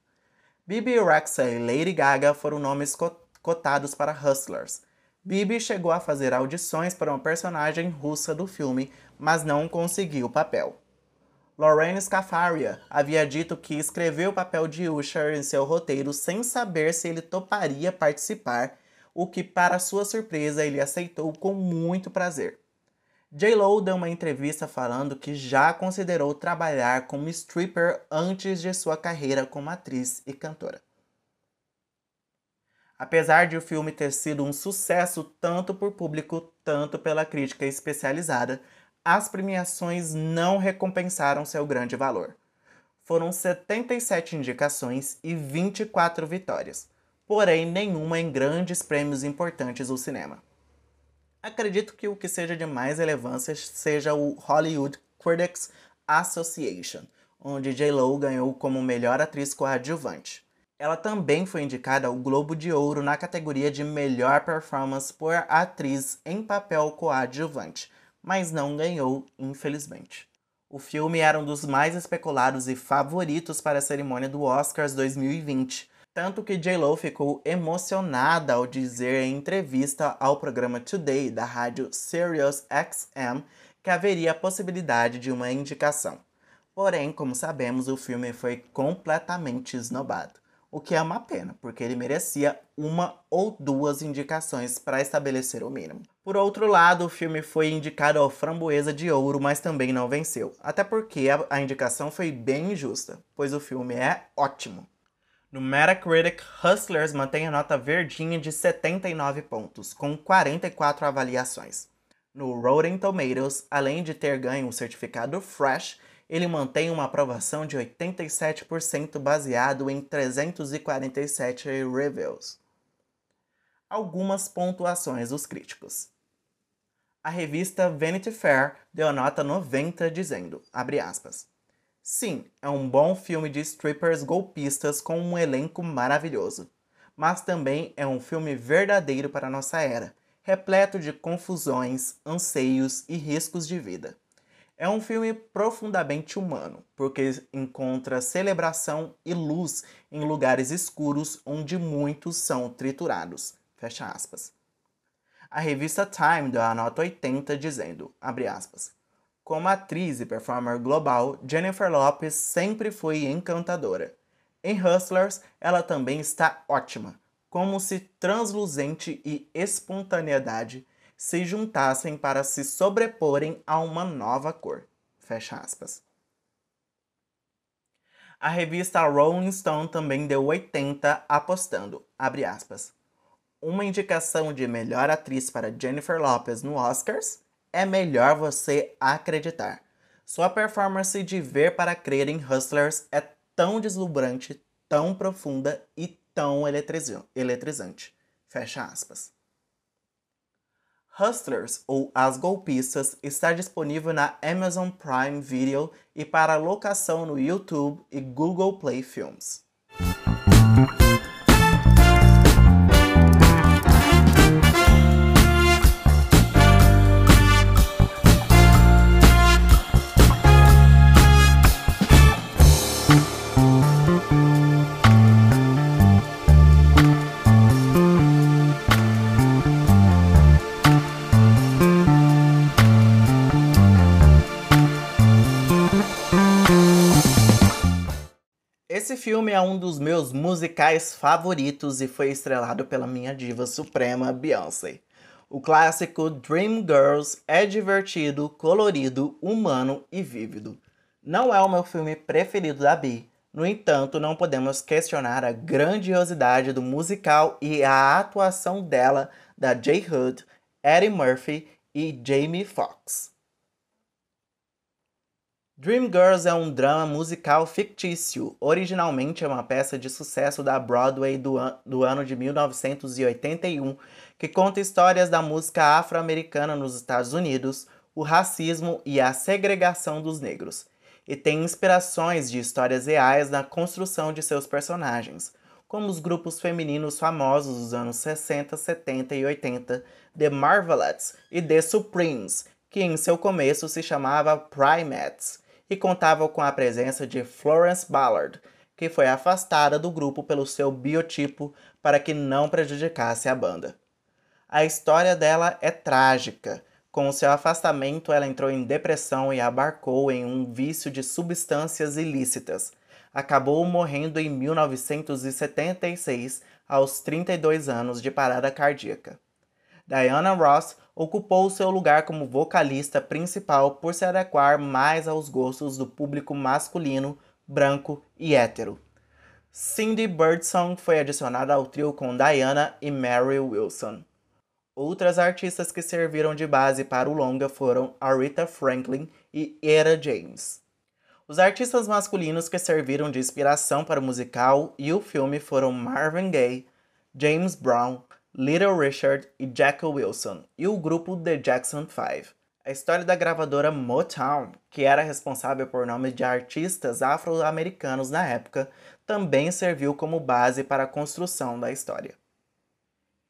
Bibi Rexa e Lady Gaga foram nomes cotados para Hustlers. Bibi chegou a fazer audições para uma personagem russa do filme, mas não conseguiu o papel. Lorraine Scafaria havia dito que escreveu o papel de Usher em seu roteiro sem saber se ele toparia participar, o que, para sua surpresa, ele aceitou com muito prazer. J-Lo deu uma entrevista falando que já considerou trabalhar como stripper antes de sua carreira como atriz e cantora. Apesar de o filme ter sido um sucesso tanto por público, tanto pela crítica especializada, as premiações não recompensaram seu grande valor. Foram 77 indicações e 24 vitórias, porém nenhuma em grandes prêmios importantes do cinema. Acredito que o que seja de mais relevância seja o Hollywood Critics Association, onde J-Lo ganhou como melhor atriz coadjuvante. Ela também foi indicada ao Globo de Ouro na categoria de melhor performance por atriz em papel coadjuvante, mas não ganhou, infelizmente. O filme era um dos mais especulados e favoritos para a cerimônia do Oscars 2020, tanto que J-Lo ficou emocionada ao dizer em entrevista ao programa Today da rádio Sirius XM que haveria a possibilidade de uma indicação. Porém, como sabemos, o filme foi completamente esnobado, o que é uma pena, porque ele merecia uma ou duas indicações para estabelecer o mínimo. Por outro lado, o filme foi indicado ao Framboesa de Ouro, mas também não venceu, até porque a, indicação foi bem injusta, pois o filme é ótimo. No Metacritic, Hustlers mantém a nota verdinha de 79 pontos, com 44 avaliações. No Rotten Tomatoes, além de ter ganho o certificado Fresh, ele mantém uma aprovação de 87% baseado em 347 reviews. Algumas pontuações dos críticos. A revista Vanity Fair deu a nota 90 dizendo, abre aspas, Sim, é um bom filme de strippers golpistas com um elenco maravilhoso. Mas também é um filme verdadeiro para nossa era, repleto de confusões, anseios e riscos de vida. É um filme profundamente humano, porque encontra celebração e luz em lugares escuros onde muitos são triturados. Fecha aspas. A revista Time deu a nota 80 dizendo, abre aspas, como atriz e performer global, Jennifer Lopez sempre foi encantadora. Em Hustlers, ela também está ótima, como se transluzente e espontaneidade se juntassem para se sobreporem a uma nova cor. Fecha aspas. A revista Rolling Stone também deu 80 apostando, abre aspas. Uma indicação de melhor atriz para Jennifer Lopez no Oscars é melhor você acreditar. Sua performance de ver para crer em Hustlers é tão deslumbrante, tão profunda e tão eletrizante. Fecha aspas. Hustlers, ou As Golpistas, está disponível na Amazon Prime Video e para locação no YouTube e Google Play Films. Filme é um dos meus musicais favoritos e foi estrelado pela minha diva suprema, Beyoncé. O clássico Dream Girls é divertido, colorido, humano e vívido. Não é o meu filme preferido da Bee, no entanto, não podemos questionar a grandiosidade do musical e a atuação dela, da J. Hood, Eddie Murphy e Jamie Foxx. Dreamgirls é um drama musical fictício. Originalmente é uma peça de sucesso da Broadway do, an do ano de 1981, que conta histórias da música afro-americana nos Estados Unidos, o racismo e a segregação dos negros, e tem inspirações de histórias reais na construção de seus personagens, como os grupos femininos famosos dos anos 60, 70 e 80, The Marvelettes e The Supremes, que em seu começo se chamava Primates e contava com a presença de Florence Ballard, que foi afastada do grupo pelo seu biotipo para que não prejudicasse a banda. A história dela é trágica. Com seu afastamento, ela entrou em depressão e abarcou em um vício de substâncias ilícitas. Acabou morrendo em 1976, aos 32 anos de parada cardíaca. Diana Ross ocupou seu lugar como vocalista principal por se adequar mais aos gostos do público masculino, branco e hétero. Cindy Birdsong foi adicionada ao trio com Diana e Mary Wilson. Outras artistas que serviram de base para o longa foram Aretha Franklin e Era James. Os artistas masculinos que serviram de inspiração para o musical e o filme foram Marvin Gaye, James Brown, Little Richard e Jack Wilson, e o grupo The Jackson 5. A história da gravadora Motown, que era responsável por nomes de artistas afro-americanos na época, também serviu como base para a construção da história.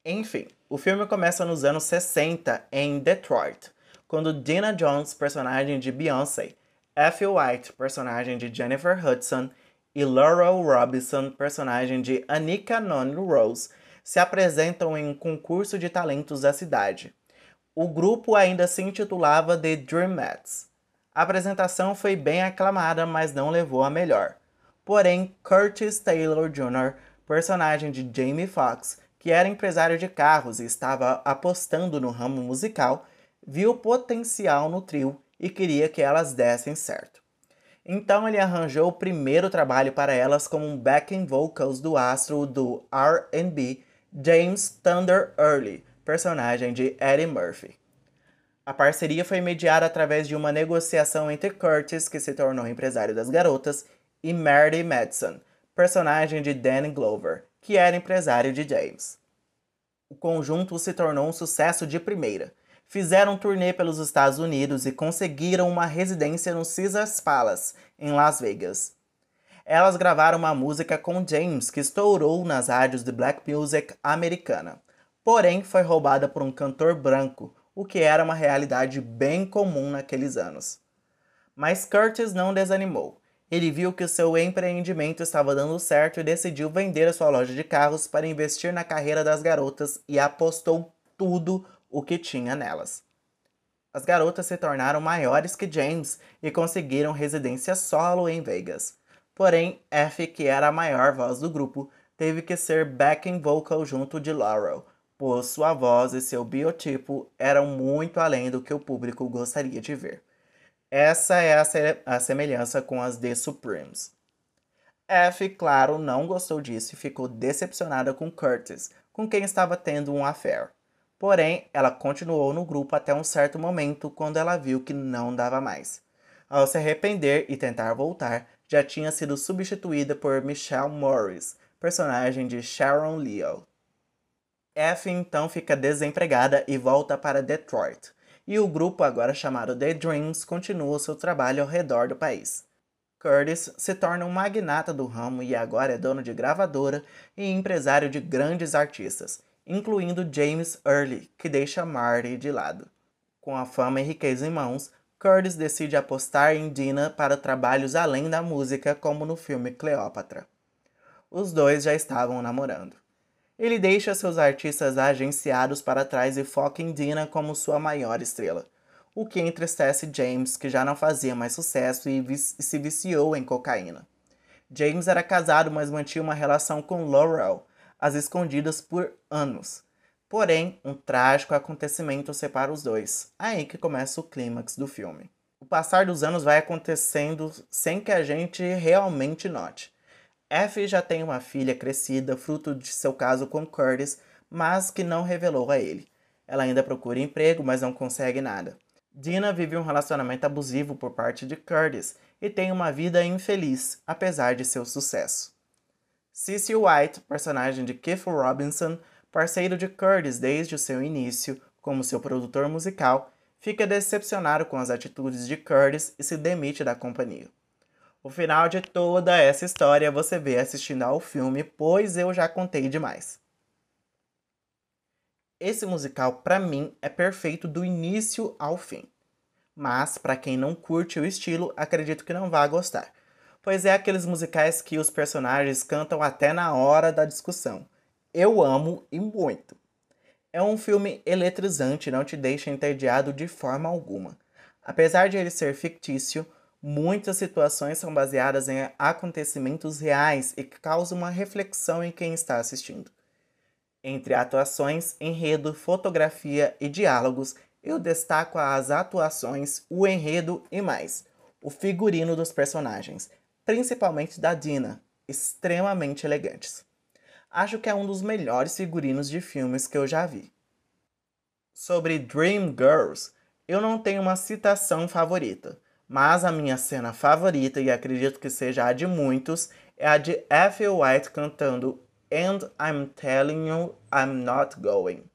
Enfim, o filme começa nos anos 60 em Detroit, quando Dina Jones, personagem de Beyoncé, Effie White, personagem de Jennifer Hudson, e Laurel Robinson, personagem de Anika Noni Rose, se apresentam em um concurso de talentos da cidade. O grupo ainda se intitulava The Dreamettes. A apresentação foi bem aclamada, mas não levou a melhor. Porém, Curtis Taylor Jr., personagem de Jamie Foxx, que era empresário de carros e estava apostando no ramo musical, viu potencial no trio e queria que elas dessem certo. Então ele arranjou o primeiro trabalho para elas como um backing vocals do astro do R&B James Thunder Early, personagem de Eddie Murphy. A parceria foi mediada através de uma negociação entre Curtis, que se tornou empresário das garotas, e Mary Madison, personagem de Danny Glover, que era empresário de James. O conjunto se tornou um sucesso de primeira. Fizeram um turnê pelos Estados Unidos e conseguiram uma residência no Caesars Palace, em Las Vegas. Elas gravaram uma música com James que estourou nas rádios de black music americana, porém foi roubada por um cantor branco, o que era uma realidade bem comum naqueles anos. Mas Curtis não desanimou. Ele viu que o seu empreendimento estava dando certo e decidiu vender a sua loja de carros para investir na carreira das garotas e apostou tudo o que tinha nelas. As garotas se tornaram maiores que James e conseguiram residência solo em Vegas. Porém, F, que era a maior voz do grupo, teve que ser backing vocal junto de Laurel, pois sua voz e seu biotipo eram muito além do que o público gostaria de ver. Essa é a, se a semelhança com as The Supremes. F, claro, não gostou disso e ficou decepcionada com Curtis, com quem estava tendo um affair. Porém, ela continuou no grupo até um certo momento quando ela viu que não dava mais. Ao se arrepender e tentar voltar, já tinha sido substituída por Michelle Morris, personagem de Sharon Leo. F então fica desempregada e volta para Detroit, e o grupo, agora chamado The Dreams, continua seu trabalho ao redor do país. Curtis se torna um magnata do ramo e agora é dono de gravadora e empresário de grandes artistas, incluindo James Early, que deixa Marty de lado. Com a fama e riqueza em mãos, Curtis decide apostar em Dina para trabalhos além da música, como no filme Cleópatra. Os dois já estavam namorando. Ele deixa seus artistas agenciados para trás e foca em Dina como sua maior estrela, o que entristece James, que já não fazia mais sucesso e se viciou em cocaína. James era casado, mas mantinha uma relação com Laurel, às escondidas por anos. Porém, um trágico acontecimento separa os dois. Aí que começa o clímax do filme. O passar dos anos vai acontecendo sem que a gente realmente note. F já tem uma filha crescida, fruto de seu caso com Curtis, mas que não revelou a ele. Ela ainda procura emprego, mas não consegue nada. Dina vive um relacionamento abusivo por parte de Curtis e tem uma vida infeliz, apesar de seu sucesso. Cecil White, personagem de Keith Robinson, parceiro de Curtis desde o seu início como seu produtor musical, fica decepcionado com as atitudes de Curtis e se demite da companhia. O final de toda essa história você vê assistindo ao filme, pois eu já contei demais. Esse musical, para mim, é perfeito do início ao fim. Mas, para quem não curte o estilo, acredito que não vá gostar. Pois é aqueles musicais que os personagens cantam até na hora da discussão. Eu amo e muito. É um filme eletrizante não te deixa entediado de forma alguma. Apesar de ele ser fictício, muitas situações são baseadas em acontecimentos reais e causam uma reflexão em quem está assistindo. Entre atuações, enredo, fotografia e diálogos, eu destaco as atuações, o enredo e mais. O figurino dos personagens, principalmente da Dina, extremamente elegantes. Acho que é um dos melhores figurinos de filmes que eu já vi. Sobre Dream Girls, eu não tenho uma citação favorita, mas a minha cena favorita, e acredito que seja a de muitos, é a de F. White cantando And I'm telling you, I'm not going.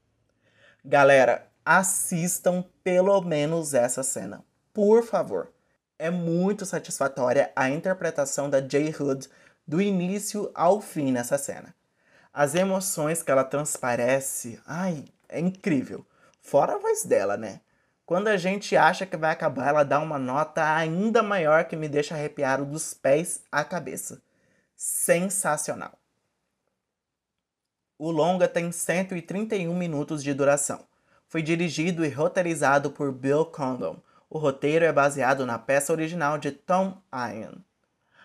Galera, assistam pelo menos essa cena, por favor. É muito satisfatória a interpretação da J. Hood do início ao fim nessa cena. As emoções que ela transparece, ai, é incrível. Fora a voz dela, né? Quando a gente acha que vai acabar, ela dá uma nota ainda maior que me deixa arrepiado dos pés à cabeça. Sensacional. O longa tem 131 minutos de duração. Foi dirigido e roteirizado por Bill Condon. O roteiro é baseado na peça original de Tom Ian.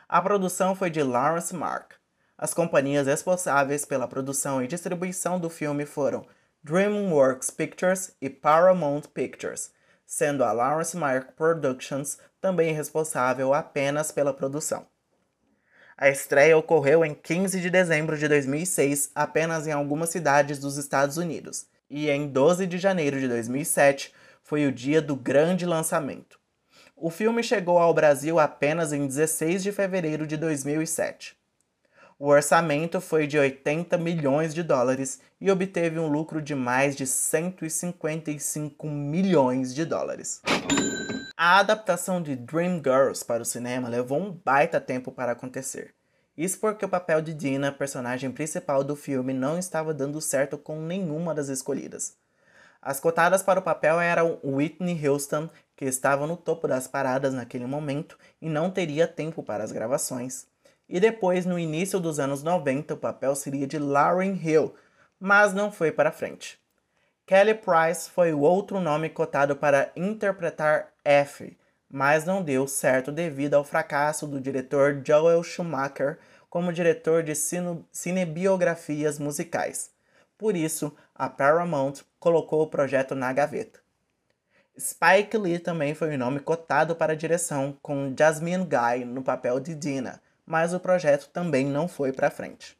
A produção foi de Lawrence Mark. As companhias responsáveis pela produção e distribuição do filme foram DreamWorks Pictures e Paramount Pictures, sendo a Lawrence Mark Productions também responsável apenas pela produção. A estreia ocorreu em 15 de dezembro de 2006 apenas em algumas cidades dos Estados Unidos, e em 12 de janeiro de 2007 foi o dia do grande lançamento. O filme chegou ao Brasil apenas em 16 de fevereiro de 2007. O orçamento foi de 80 milhões de dólares e obteve um lucro de mais de 155 milhões de dólares. A adaptação de Dreamgirls para o cinema levou um baita tempo para acontecer. Isso porque o papel de Dina, personagem principal do filme, não estava dando certo com nenhuma das escolhidas. As cotadas para o papel eram Whitney Houston, que estava no topo das paradas naquele momento e não teria tempo para as gravações. E depois, no início dos anos 90, o papel seria de Lauryn Hill, mas não foi para frente. Kelly Price foi o outro nome cotado para interpretar F, mas não deu certo devido ao fracasso do diretor Joel Schumacher como diretor de cinebiografias musicais. Por isso, a Paramount colocou o projeto na gaveta. Spike Lee também foi o nome cotado para a direção, com Jasmine Guy no papel de Dina, mas o projeto também não foi para frente.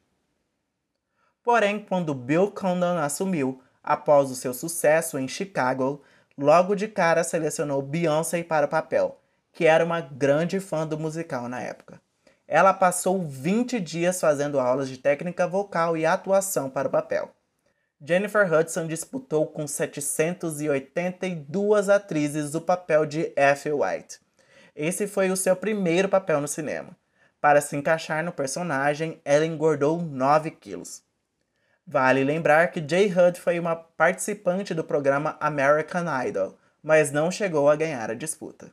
Porém, quando Bill Condon assumiu, após o seu sucesso em Chicago, logo de cara selecionou Beyoncé para o papel, que era uma grande fã do musical na época. Ela passou 20 dias fazendo aulas de técnica vocal e atuação para o papel. Jennifer Hudson disputou com 782 atrizes o papel de Effie White. Esse foi o seu primeiro papel no cinema. Para se encaixar no personagem, ela engordou 9 quilos. Vale lembrar que Jay Hud foi uma participante do programa American Idol, mas não chegou a ganhar a disputa.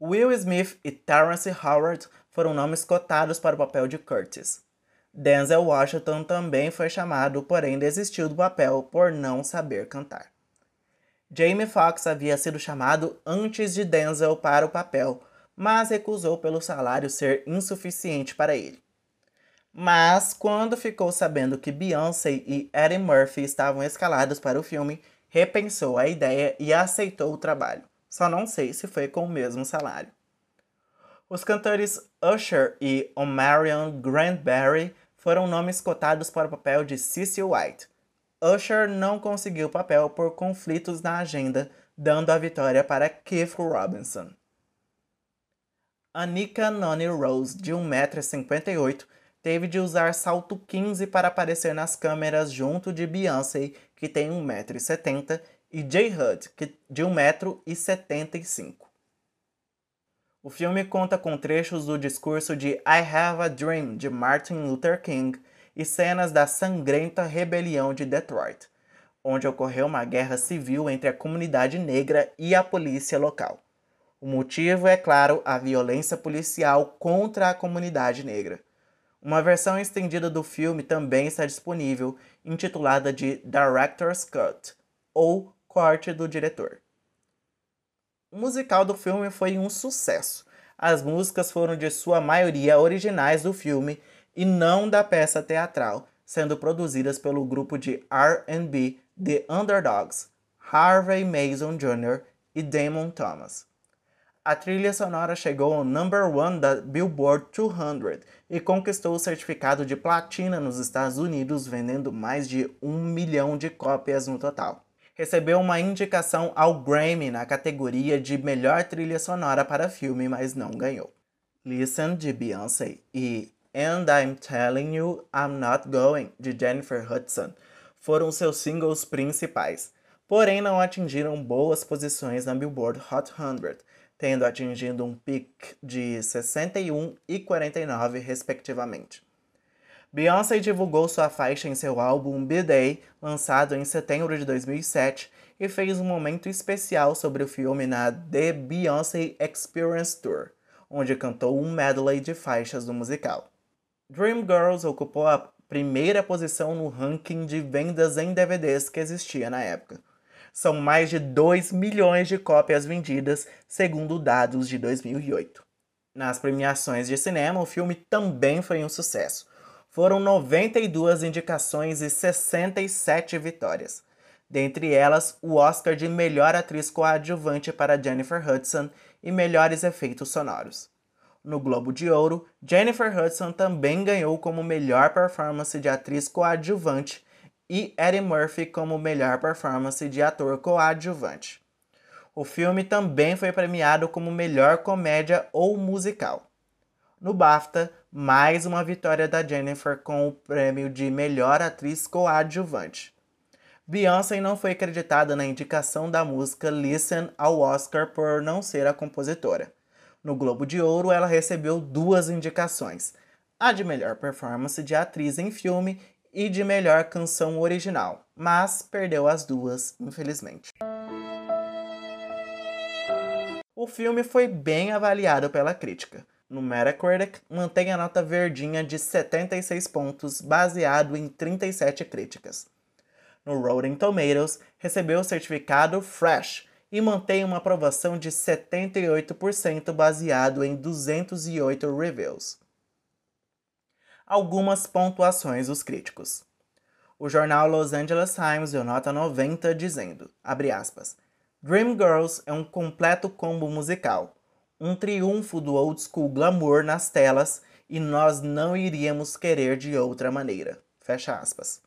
Will Smith e Terrence Howard foram nomes cotados para o papel de Curtis. Denzel Washington também foi chamado, porém desistiu do papel por não saber cantar. Jamie Foxx havia sido chamado antes de Denzel para o papel, mas recusou pelo salário ser insuficiente para ele. Mas quando ficou sabendo que Beyoncé e Eddie Murphy estavam escalados para o filme, repensou a ideia e aceitou o trabalho. Só não sei se foi com o mesmo salário. Os cantores Usher e Omarion Grandberry foram nomes cotados para o papel de Cecil White. Usher não conseguiu o papel por conflitos na agenda, dando a vitória para Keith Robinson. Anika Noni Rose, de 1,58m, teve de usar salto 15 para aparecer nas câmeras junto de Beyoncé, que tem 1,70m, e J. Hud, que de 1,75m. O filme conta com trechos do discurso de I Have a Dream de Martin Luther King e cenas da sangrenta rebelião de Detroit, onde ocorreu uma guerra civil entre a comunidade negra e a polícia local. O motivo é, claro, a violência policial contra a comunidade negra. Uma versão estendida do filme também está disponível, intitulada de Director's Cut, ou Corte do Diretor. O musical do filme foi um sucesso. As músicas foram de sua maioria originais do filme e não da peça teatral, sendo produzidas pelo grupo de R&B The Underdogs, Harvey Mason Jr. e Damon Thomas. A trilha sonora chegou ao number one da Billboard 200 e conquistou o certificado de platina nos Estados Unidos, vendendo mais de um milhão de cópias no total. Recebeu uma indicação ao Grammy na categoria de melhor trilha sonora para filme, mas não ganhou. Listen de Beyoncé e And I'm Telling You I'm Not Going de Jennifer Hudson foram seus singles principais, porém não atingiram boas posições na Billboard Hot 100 tendo atingido um pico de 61 e 49, respectivamente. Beyoncé divulgou sua faixa em seu álbum B-Day, lançado em setembro de 2007, e fez um momento especial sobre o filme na The Beyoncé Experience Tour, onde cantou um medley de faixas do musical. Dreamgirls ocupou a primeira posição no ranking de vendas em DVDs que existia na época são mais de 2 milhões de cópias vendidas, segundo dados de 2008. Nas premiações de cinema, o filme também foi um sucesso. Foram 92 indicações e 67 vitórias. Dentre elas, o Oscar de melhor atriz coadjuvante para Jennifer Hudson e melhores efeitos sonoros. No Globo de Ouro, Jennifer Hudson também ganhou como melhor performance de atriz coadjuvante e Eddie Murphy como melhor performance de ator coadjuvante. O filme também foi premiado como melhor comédia ou musical. No BAFTA, mais uma vitória da Jennifer com o prêmio de melhor atriz coadjuvante. Beyoncé não foi acreditada na indicação da música Listen ao Oscar por não ser a compositora. No Globo de Ouro, ela recebeu duas indicações: a de melhor performance de atriz em filme e de melhor canção original, mas perdeu as duas, infelizmente. O filme foi bem avaliado pela crítica. No Metacritic, mantém a nota verdinha de 76 pontos, baseado em 37 críticas. No Rotten Tomatoes, recebeu o certificado Fresh e mantém uma aprovação de 78% baseado em 208 reviews algumas pontuações dos críticos. O jornal Los Angeles Times deu nota 90 dizendo, abre aspas, Dreamgirls é um completo combo musical. um triunfo do old school glamour nas telas e nós não iríamos querer de outra maneira. Fecha aspas.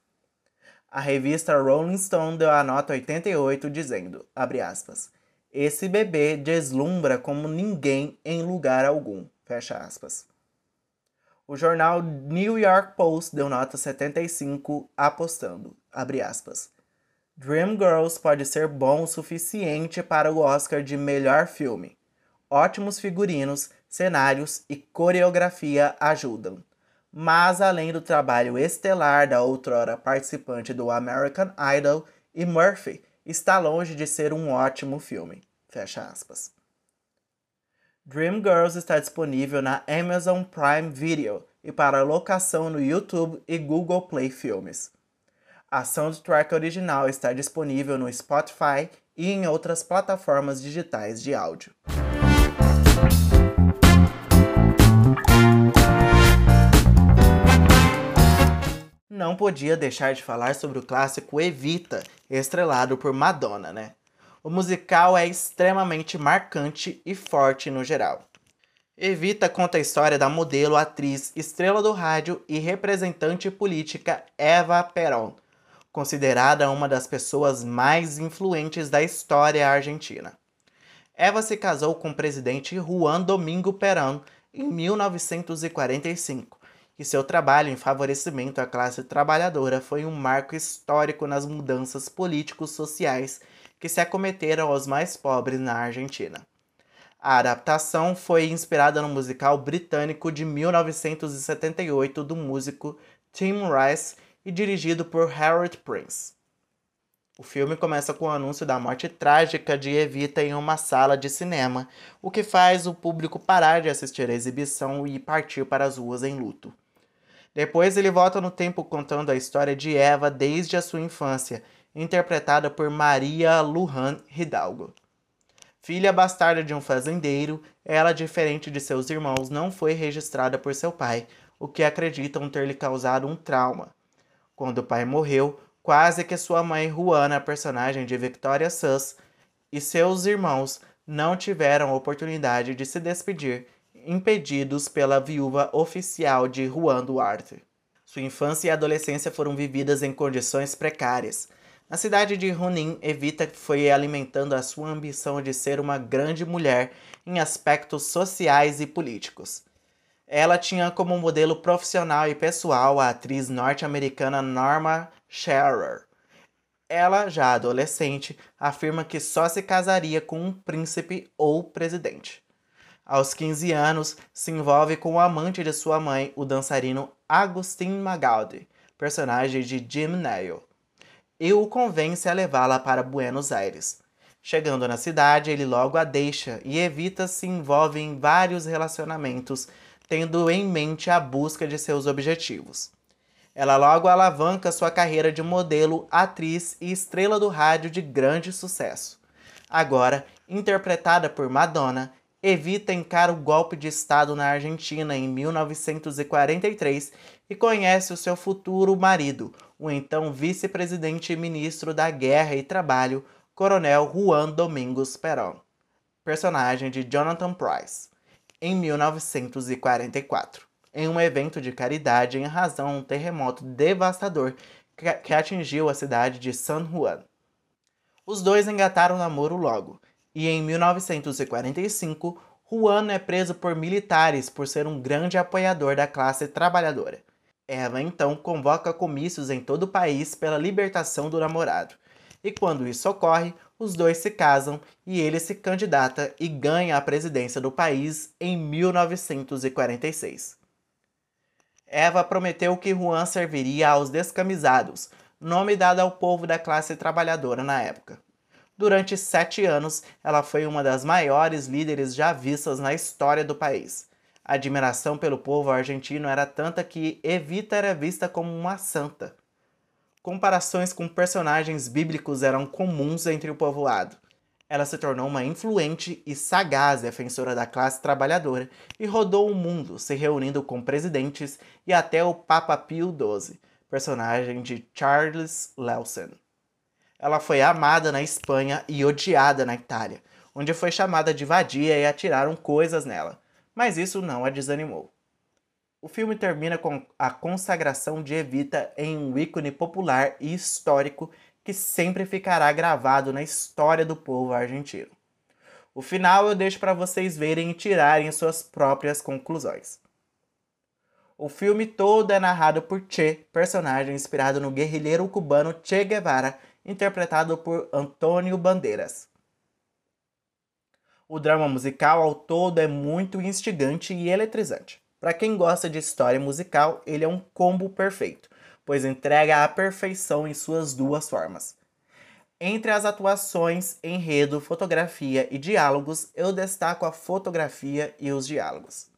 A revista Rolling Stone deu a nota 88 dizendo, abre aspas, esse bebê deslumbra como ninguém em lugar algum, fecha aspas. O jornal New York Post deu nota 75 apostando, abre aspas, Dreamgirls pode ser bom o suficiente para o Oscar de melhor filme. Ótimos figurinos, cenários e coreografia ajudam. Mas além do trabalho estelar da outrora participante do American Idol, e Murphy está longe de ser um ótimo filme. Fecha aspas. Dreamgirls está disponível na Amazon Prime Video e para locação no YouTube e Google Play Filmes. A soundtrack original está disponível no Spotify e em outras plataformas digitais de áudio. Não podia deixar de falar sobre o clássico Evita, estrelado por Madonna, né? O musical é extremamente marcante e forte no geral. Evita conta a história da modelo, atriz, estrela do rádio e representante política Eva Perón, considerada uma das pessoas mais influentes da história argentina. Eva se casou com o presidente Juan Domingo Perón em 1945, e seu trabalho em favorecimento à classe trabalhadora foi um marco histórico nas mudanças políticos sociais que se acometeram aos mais pobres na Argentina. A adaptação foi inspirada no musical britânico de 1978 do músico Tim Rice e dirigido por Harold Prince. O filme começa com o anúncio da morte trágica de Evita em uma sala de cinema, o que faz o público parar de assistir a exibição e partir para as ruas em luto. Depois ele volta no tempo contando a história de Eva desde a sua infância, interpretada por Maria Lujan Hidalgo. Filha bastarda de um fazendeiro, ela, diferente de seus irmãos, não foi registrada por seu pai, o que acreditam ter lhe causado um trauma. Quando o pai morreu, quase que sua mãe Juana, personagem de Victoria Suss, e seus irmãos não tiveram oportunidade de se despedir, impedidos pela viúva oficial de Juan Duarte. Sua infância e adolescência foram vividas em condições precárias. Na cidade de Junín, Evita foi alimentando a sua ambição de ser uma grande mulher em aspectos sociais e políticos. Ela tinha como modelo profissional e pessoal a atriz norte-americana Norma Shearer. Ela, já adolescente, afirma que só se casaria com um príncipe ou presidente. Aos 15 anos, se envolve com o amante de sua mãe, o dançarino Agustin Magaldi, personagem de Jim Neal, e o convence a levá-la para Buenos Aires. Chegando na cidade, ele logo a deixa e evita se envolve em vários relacionamentos tendo em mente a busca de seus objetivos. Ela logo alavanca sua carreira de modelo, atriz e estrela do rádio de grande sucesso. Agora, interpretada por Madonna, Evita encara o golpe de Estado na Argentina em 1943 e conhece o seu futuro marido, o então vice-presidente e ministro da Guerra e Trabalho, Coronel Juan Domingos Perón, personagem de Jonathan Price em 1944, em um evento de caridade em razão a um terremoto devastador que atingiu a cidade de San Juan. Os dois engataram namoro logo, e em 1945, Juan é preso por militares por ser um grande apoiador da classe trabalhadora. Eva então convoca comícios em todo o país pela libertação do namorado. E quando isso ocorre, os dois se casam e ele se candidata e ganha a presidência do país em 1946. Eva prometeu que Juan serviria aos descamisados, nome dado ao povo da classe trabalhadora na época. Durante sete anos, ela foi uma das maiores líderes já vistas na história do país. A admiração pelo povo argentino era tanta que Evita era vista como uma santa. Comparações com personagens bíblicos eram comuns entre o povoado. Ela se tornou uma influente e sagaz defensora da classe trabalhadora e rodou o mundo, se reunindo com presidentes e até o Papa Pio XII, personagem de Charles Lawson. Ela foi amada na Espanha e odiada na Itália. onde foi chamada de vadia e atiraram coisas nela, mas isso não a desanimou. O filme termina com a consagração de Evita em um ícone popular e histórico que sempre ficará gravado na história do povo argentino. O final eu deixo para vocês verem e tirarem suas próprias conclusões. O filme todo é narrado por Che, personagem inspirado no guerrilheiro cubano Che Guevara, interpretado por Antônio Bandeiras. O drama musical ao todo é muito instigante e eletrizante. Para quem gosta de história musical, ele é um combo perfeito, pois entrega a perfeição em suas duas formas. Entre as atuações, enredo, fotografia e diálogos, eu destaco a fotografia e os diálogos.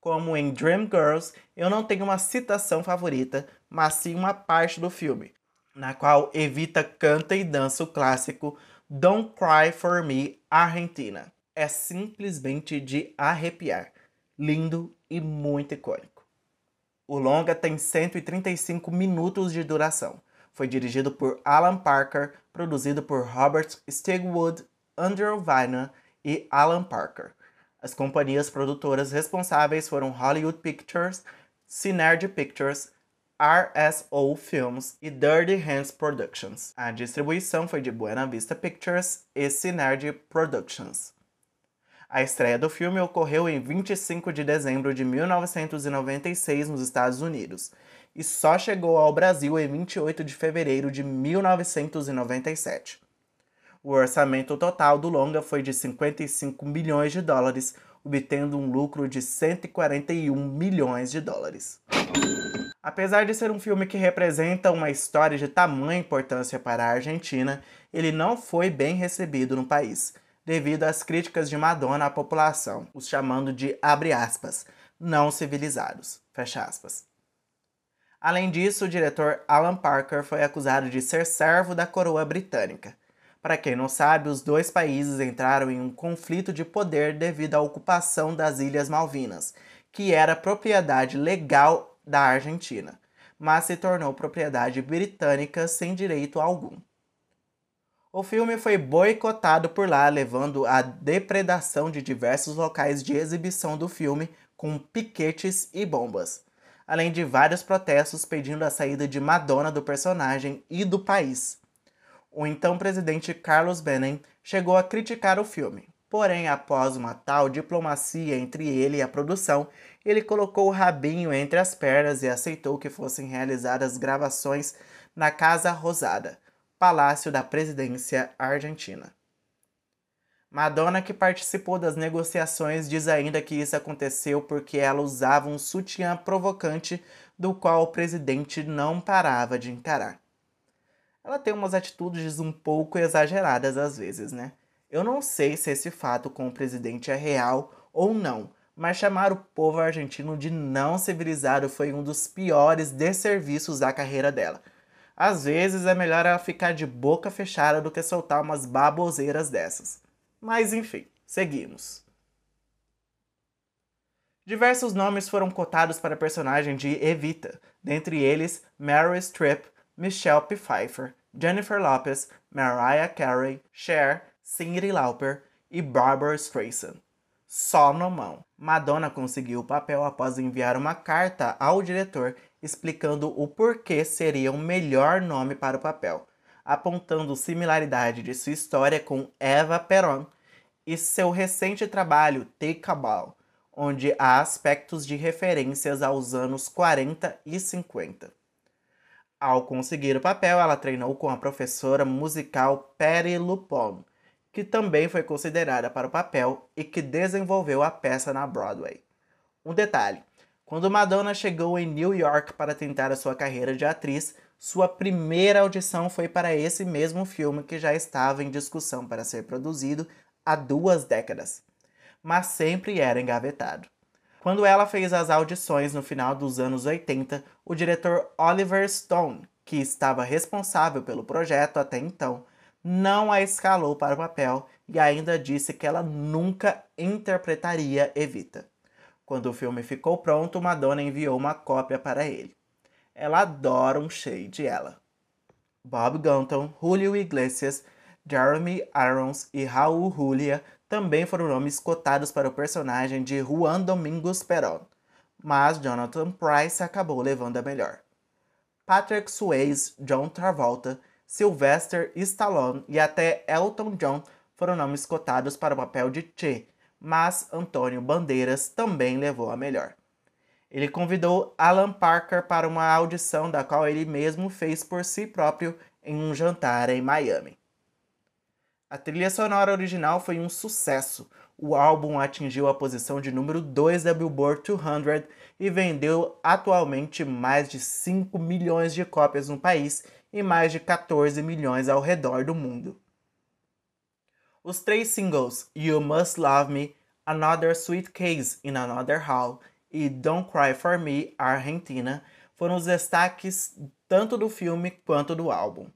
Como em Dreamgirls, eu não tenho uma citação favorita, mas sim uma parte do filme, na qual Evita canta e dança o clássico Don't Cry For Me Argentina. É simplesmente de arrepiar, lindo e muito icônico. O longa tem 135 minutos de duração. Foi dirigido por Alan Parker, produzido por Robert Stigwood, Andrew Vina e Alan Parker. As companhias produtoras responsáveis foram Hollywood Pictures, Synergy Pictures, RSO Films e Dirty Hands Productions. A distribuição foi de Buena Vista Pictures e Synergy Productions. A estreia do filme ocorreu em 25 de dezembro de 1996 nos Estados Unidos e só chegou ao Brasil em 28 de fevereiro de 1997. O orçamento total do longa foi de 55 milhões de dólares, obtendo um lucro de 141 milhões de dólares. Apesar de ser um filme que representa uma história de tamanha importância para a Argentina, ele não foi bem recebido no país, devido às críticas de Madonna à população, os chamando de aspas, não civilizados. Além disso, o diretor Alan Parker foi acusado de ser servo da coroa britânica, para quem não sabe, os dois países entraram em um conflito de poder devido à ocupação das Ilhas Malvinas, que era propriedade legal da Argentina, mas se tornou propriedade britânica sem direito algum. O filme foi boicotado por lá, levando à depredação de diversos locais de exibição do filme com piquetes e bombas, além de vários protestos pedindo a saída de Madonna do personagem e do país. O então presidente Carlos Menem chegou a criticar o filme. Porém, após uma tal diplomacia entre ele e a produção, ele colocou o rabinho entre as pernas e aceitou que fossem realizadas gravações na Casa Rosada, palácio da presidência argentina. Madonna, que participou das negociações, diz ainda que isso aconteceu porque ela usava um sutiã provocante do qual o presidente não parava de encarar ela tem umas atitudes um pouco exageradas às vezes, né? Eu não sei se esse fato com o presidente é real ou não, mas chamar o povo argentino de não civilizado foi um dos piores desserviços da carreira dela. Às vezes é melhor ela ficar de boca fechada do que soltar umas baboseiras dessas. Mas enfim, seguimos. Diversos nomes foram cotados para a personagem de Evita, dentre eles Meryl Streep, Michelle Pfeiffer, Jennifer Lopez, Mariah Carey, Cher, Cyndi Lauper e Barbara Streisand. Só no mão. Madonna conseguiu o papel após enviar uma carta ao diretor explicando o porquê seria o melhor nome para o papel, apontando similaridade de sua história com Eva Peron e seu recente trabalho Take a Ball, onde há aspectos de referências aos anos 40 e 50. Ao conseguir o papel, ela treinou com a professora musical Patty Lupone, que também foi considerada para o papel e que desenvolveu a peça na Broadway. Um detalhe: quando Madonna chegou em New York para tentar a sua carreira de atriz, sua primeira audição foi para esse mesmo filme que já estava em discussão para ser produzido há duas décadas, mas sempre era engavetado. Quando ela fez as audições no final dos anos 80, o diretor Oliver Stone, que estava responsável pelo projeto até então, não a escalou para o papel e ainda disse que ela nunca interpretaria Evita. Quando o filme ficou pronto, Madonna enviou uma cópia para ele. Ela adora um shade, ela. Bob Gunton, Julio Iglesias, Jeremy Irons e Raul Julia também foram nomes cotados para o personagem de Juan Domingos Perón, mas Jonathan Price acabou levando a melhor. Patrick Swayze, John Travolta, Sylvester Stallone e até Elton John foram nomes cotados para o papel de Che, mas Antônio Bandeiras também levou a melhor. Ele convidou Alan Parker para uma audição da qual ele mesmo fez por si próprio em um jantar em Miami. A trilha sonora original foi um sucesso. O álbum atingiu a posição de número 2 da Billboard 200 e vendeu atualmente mais de 5 milhões de cópias no país e mais de 14 milhões ao redor do mundo. Os três singles You Must Love Me, Another Sweet Case in Another Hall e Don't Cry For Me, Argentina, foram os destaques tanto do filme quanto do álbum.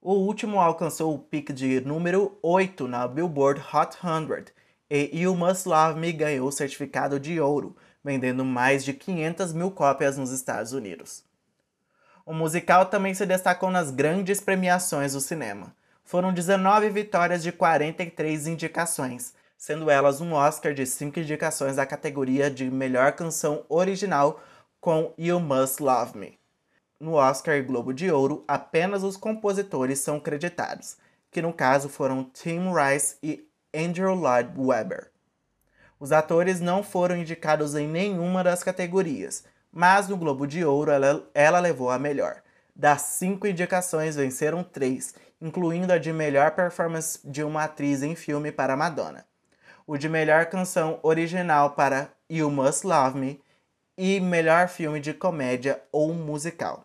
O último alcançou o pico de número 8 na Billboard Hot 100 e You Must Love Me ganhou o certificado de ouro, vendendo mais de 500 mil cópias nos Estados Unidos. O musical também se destacou nas grandes premiações do cinema. Foram 19 vitórias de 43 indicações, sendo elas um Oscar de 5 indicações da categoria de melhor canção original com You Must Love Me. No Oscar Globo de Ouro, apenas os compositores são creditados, que no caso foram Tim Rice e Andrew Lloyd Webber. Os atores não foram indicados em nenhuma das categorias, mas no Globo de Ouro ela, ela levou a melhor. Das cinco indicações, venceram três, incluindo a de melhor performance de uma atriz em filme para Madonna, o de melhor canção original para You Must Love Me e melhor filme de comédia ou musical.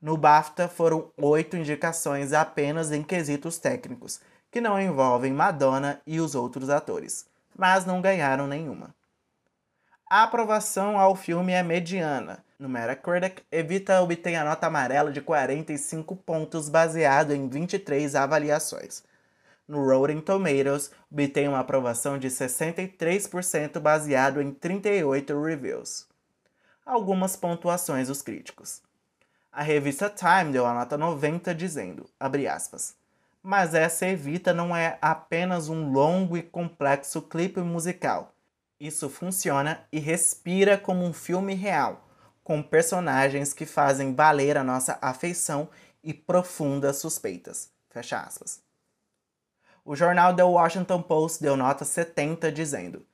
No BAFTA foram oito indicações apenas em quesitos técnicos, que não envolvem Madonna e os outros atores, mas não ganharam nenhuma. A aprovação ao filme é mediana. No Metacritic, Evita obtém a nota amarela de 45 pontos baseado em 23 avaliações. No Rotten Tomatoes, obtém uma aprovação de 63% baseado em 38 reviews. Algumas pontuações dos críticos. A revista Time deu a nota 90 dizendo, aspas, mas essa Evita não é apenas um longo e complexo clipe musical. Isso funciona e respira como um filme real, com personagens que fazem valer a nossa afeição e profundas suspeitas. Fecha aspas. O jornal The Washington Post deu nota 70 dizendo: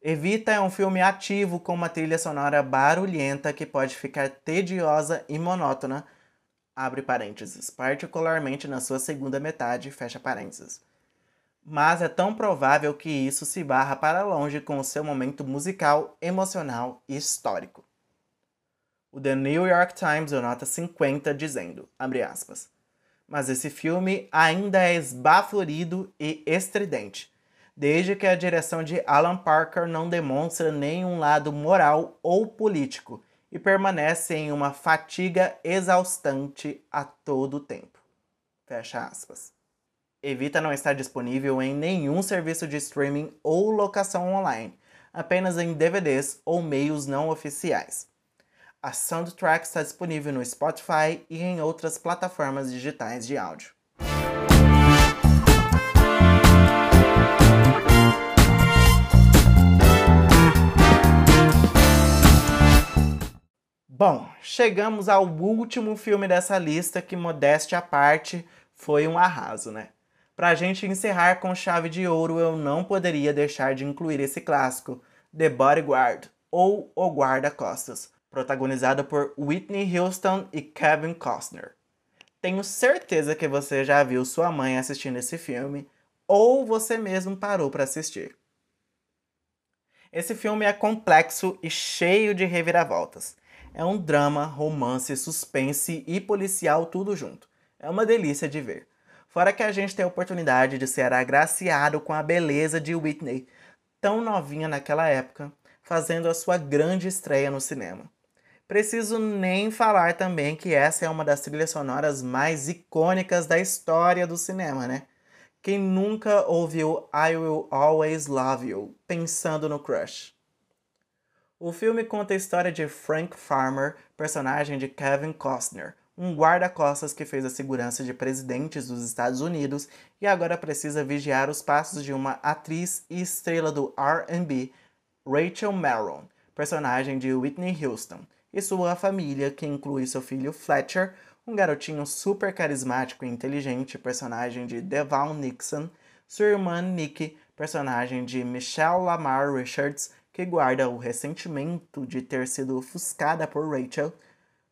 Evita é um filme ativo com uma trilha sonora barulhenta que pode ficar tediosa e monótona, abre parênteses, particularmente na sua segunda metade, fecha parênteses. Mas é tão provável que isso se barra para longe com o seu momento musical, emocional e histórico. O The New York Times deu nota 50 dizendo, aspas, mas esse filme ainda é esbaforido e estridente desde que a direção de Alan Parker não demonstra nenhum lado moral ou político e permanece em uma fatiga exaustante a todo tempo. Fecha aspas. Evita não estar disponível em nenhum serviço de streaming ou locação online, apenas em DVDs ou meios não oficiais. A soundtrack está disponível no Spotify e em outras plataformas digitais de áudio. Bom, chegamos ao último filme dessa lista que, modéstia à parte, foi um arraso, né? Pra gente encerrar com chave de ouro, eu não poderia deixar de incluir esse clássico, The Bodyguard, ou O Guarda-Costas, protagonizado por Whitney Houston e Kevin Costner. Tenho certeza que você já viu sua mãe assistindo esse filme, ou você mesmo parou para assistir. Esse filme é complexo e cheio de reviravoltas. É um drama, romance, suspense e policial tudo junto. É uma delícia de ver. Fora que a gente tem a oportunidade de ser agraciado com a beleza de Whitney, tão novinha naquela época, fazendo a sua grande estreia no cinema. Preciso nem falar também que essa é uma das trilhas sonoras mais icônicas da história do cinema, né? Quem nunca ouviu I Will Always Love You pensando no crush? O filme conta a história de Frank Farmer, personagem de Kevin Costner, um guarda-costas que fez a segurança de presidentes dos Estados Unidos e agora precisa vigiar os passos de uma atriz e estrela do R&B, Rachel Marron, personagem de Whitney Houston, e sua família, que inclui seu filho Fletcher, um garotinho super carismático e inteligente, personagem de Devon Nixon, sua irmã Nikki, personagem de Michelle Lamar Richards, que guarda o ressentimento de ter sido ofuscada por Rachel,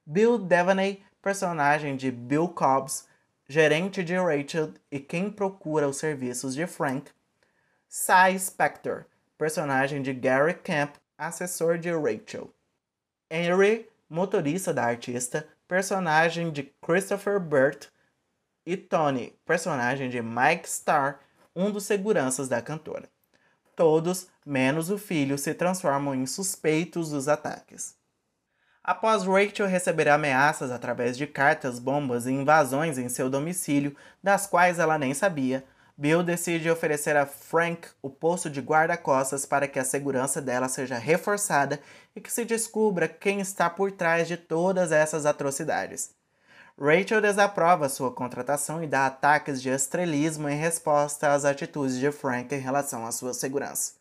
Bill Devaney, personagem de Bill Cobbs, gerente de Rachel e quem procura os serviços de Frank, Cy Spector, personagem de Gary Camp, assessor de Rachel, Henry, motorista da artista, personagem de Christopher Burt, e Tony, personagem de Mike Starr, um dos seguranças da cantora. Todos, menos o filho, se transformam em suspeitos dos ataques. Após Rachel receber ameaças através de cartas, bombas e invasões em seu domicílio, das quais ela nem sabia, Bill decide oferecer a Frank o posto de guarda-costas para que a segurança dela seja reforçada e que se descubra quem está por trás de todas essas atrocidades. Rachel desaprova sua contratação e dá ataques de estrelismo em resposta às atitudes de Frank em relação à sua segurança.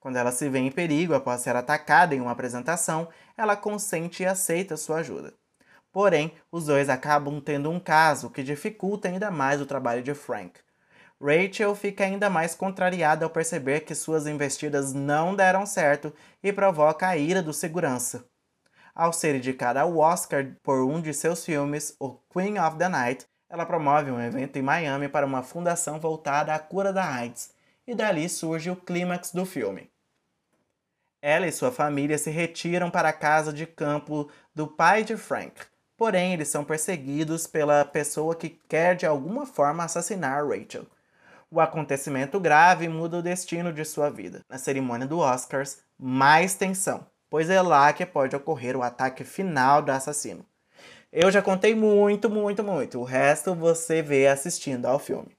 Quando ela se vê em perigo após ser atacada em uma apresentação, ela consente e aceita sua ajuda. Porém, os dois acabam tendo um caso que dificulta ainda mais o trabalho de Frank. Rachel fica ainda mais contrariada ao perceber que suas investidas não deram certo e provoca a ira do segurança. Ao ser indicada ao Oscar por um de seus filmes, o Queen of the Night, ela promove um evento em Miami para uma fundação voltada à cura da AIDS, e dali surge o clímax do filme. Ela e sua família se retiram para a casa de campo do pai de Frank, porém eles são perseguidos pela pessoa que quer de alguma forma assassinar Rachel. O acontecimento grave muda o destino de sua vida. Na cerimônia do Oscars, mais tensão, pois é lá que pode ocorrer o ataque final do assassino. Eu já contei muito, muito, muito. O resto você vê assistindo ao filme.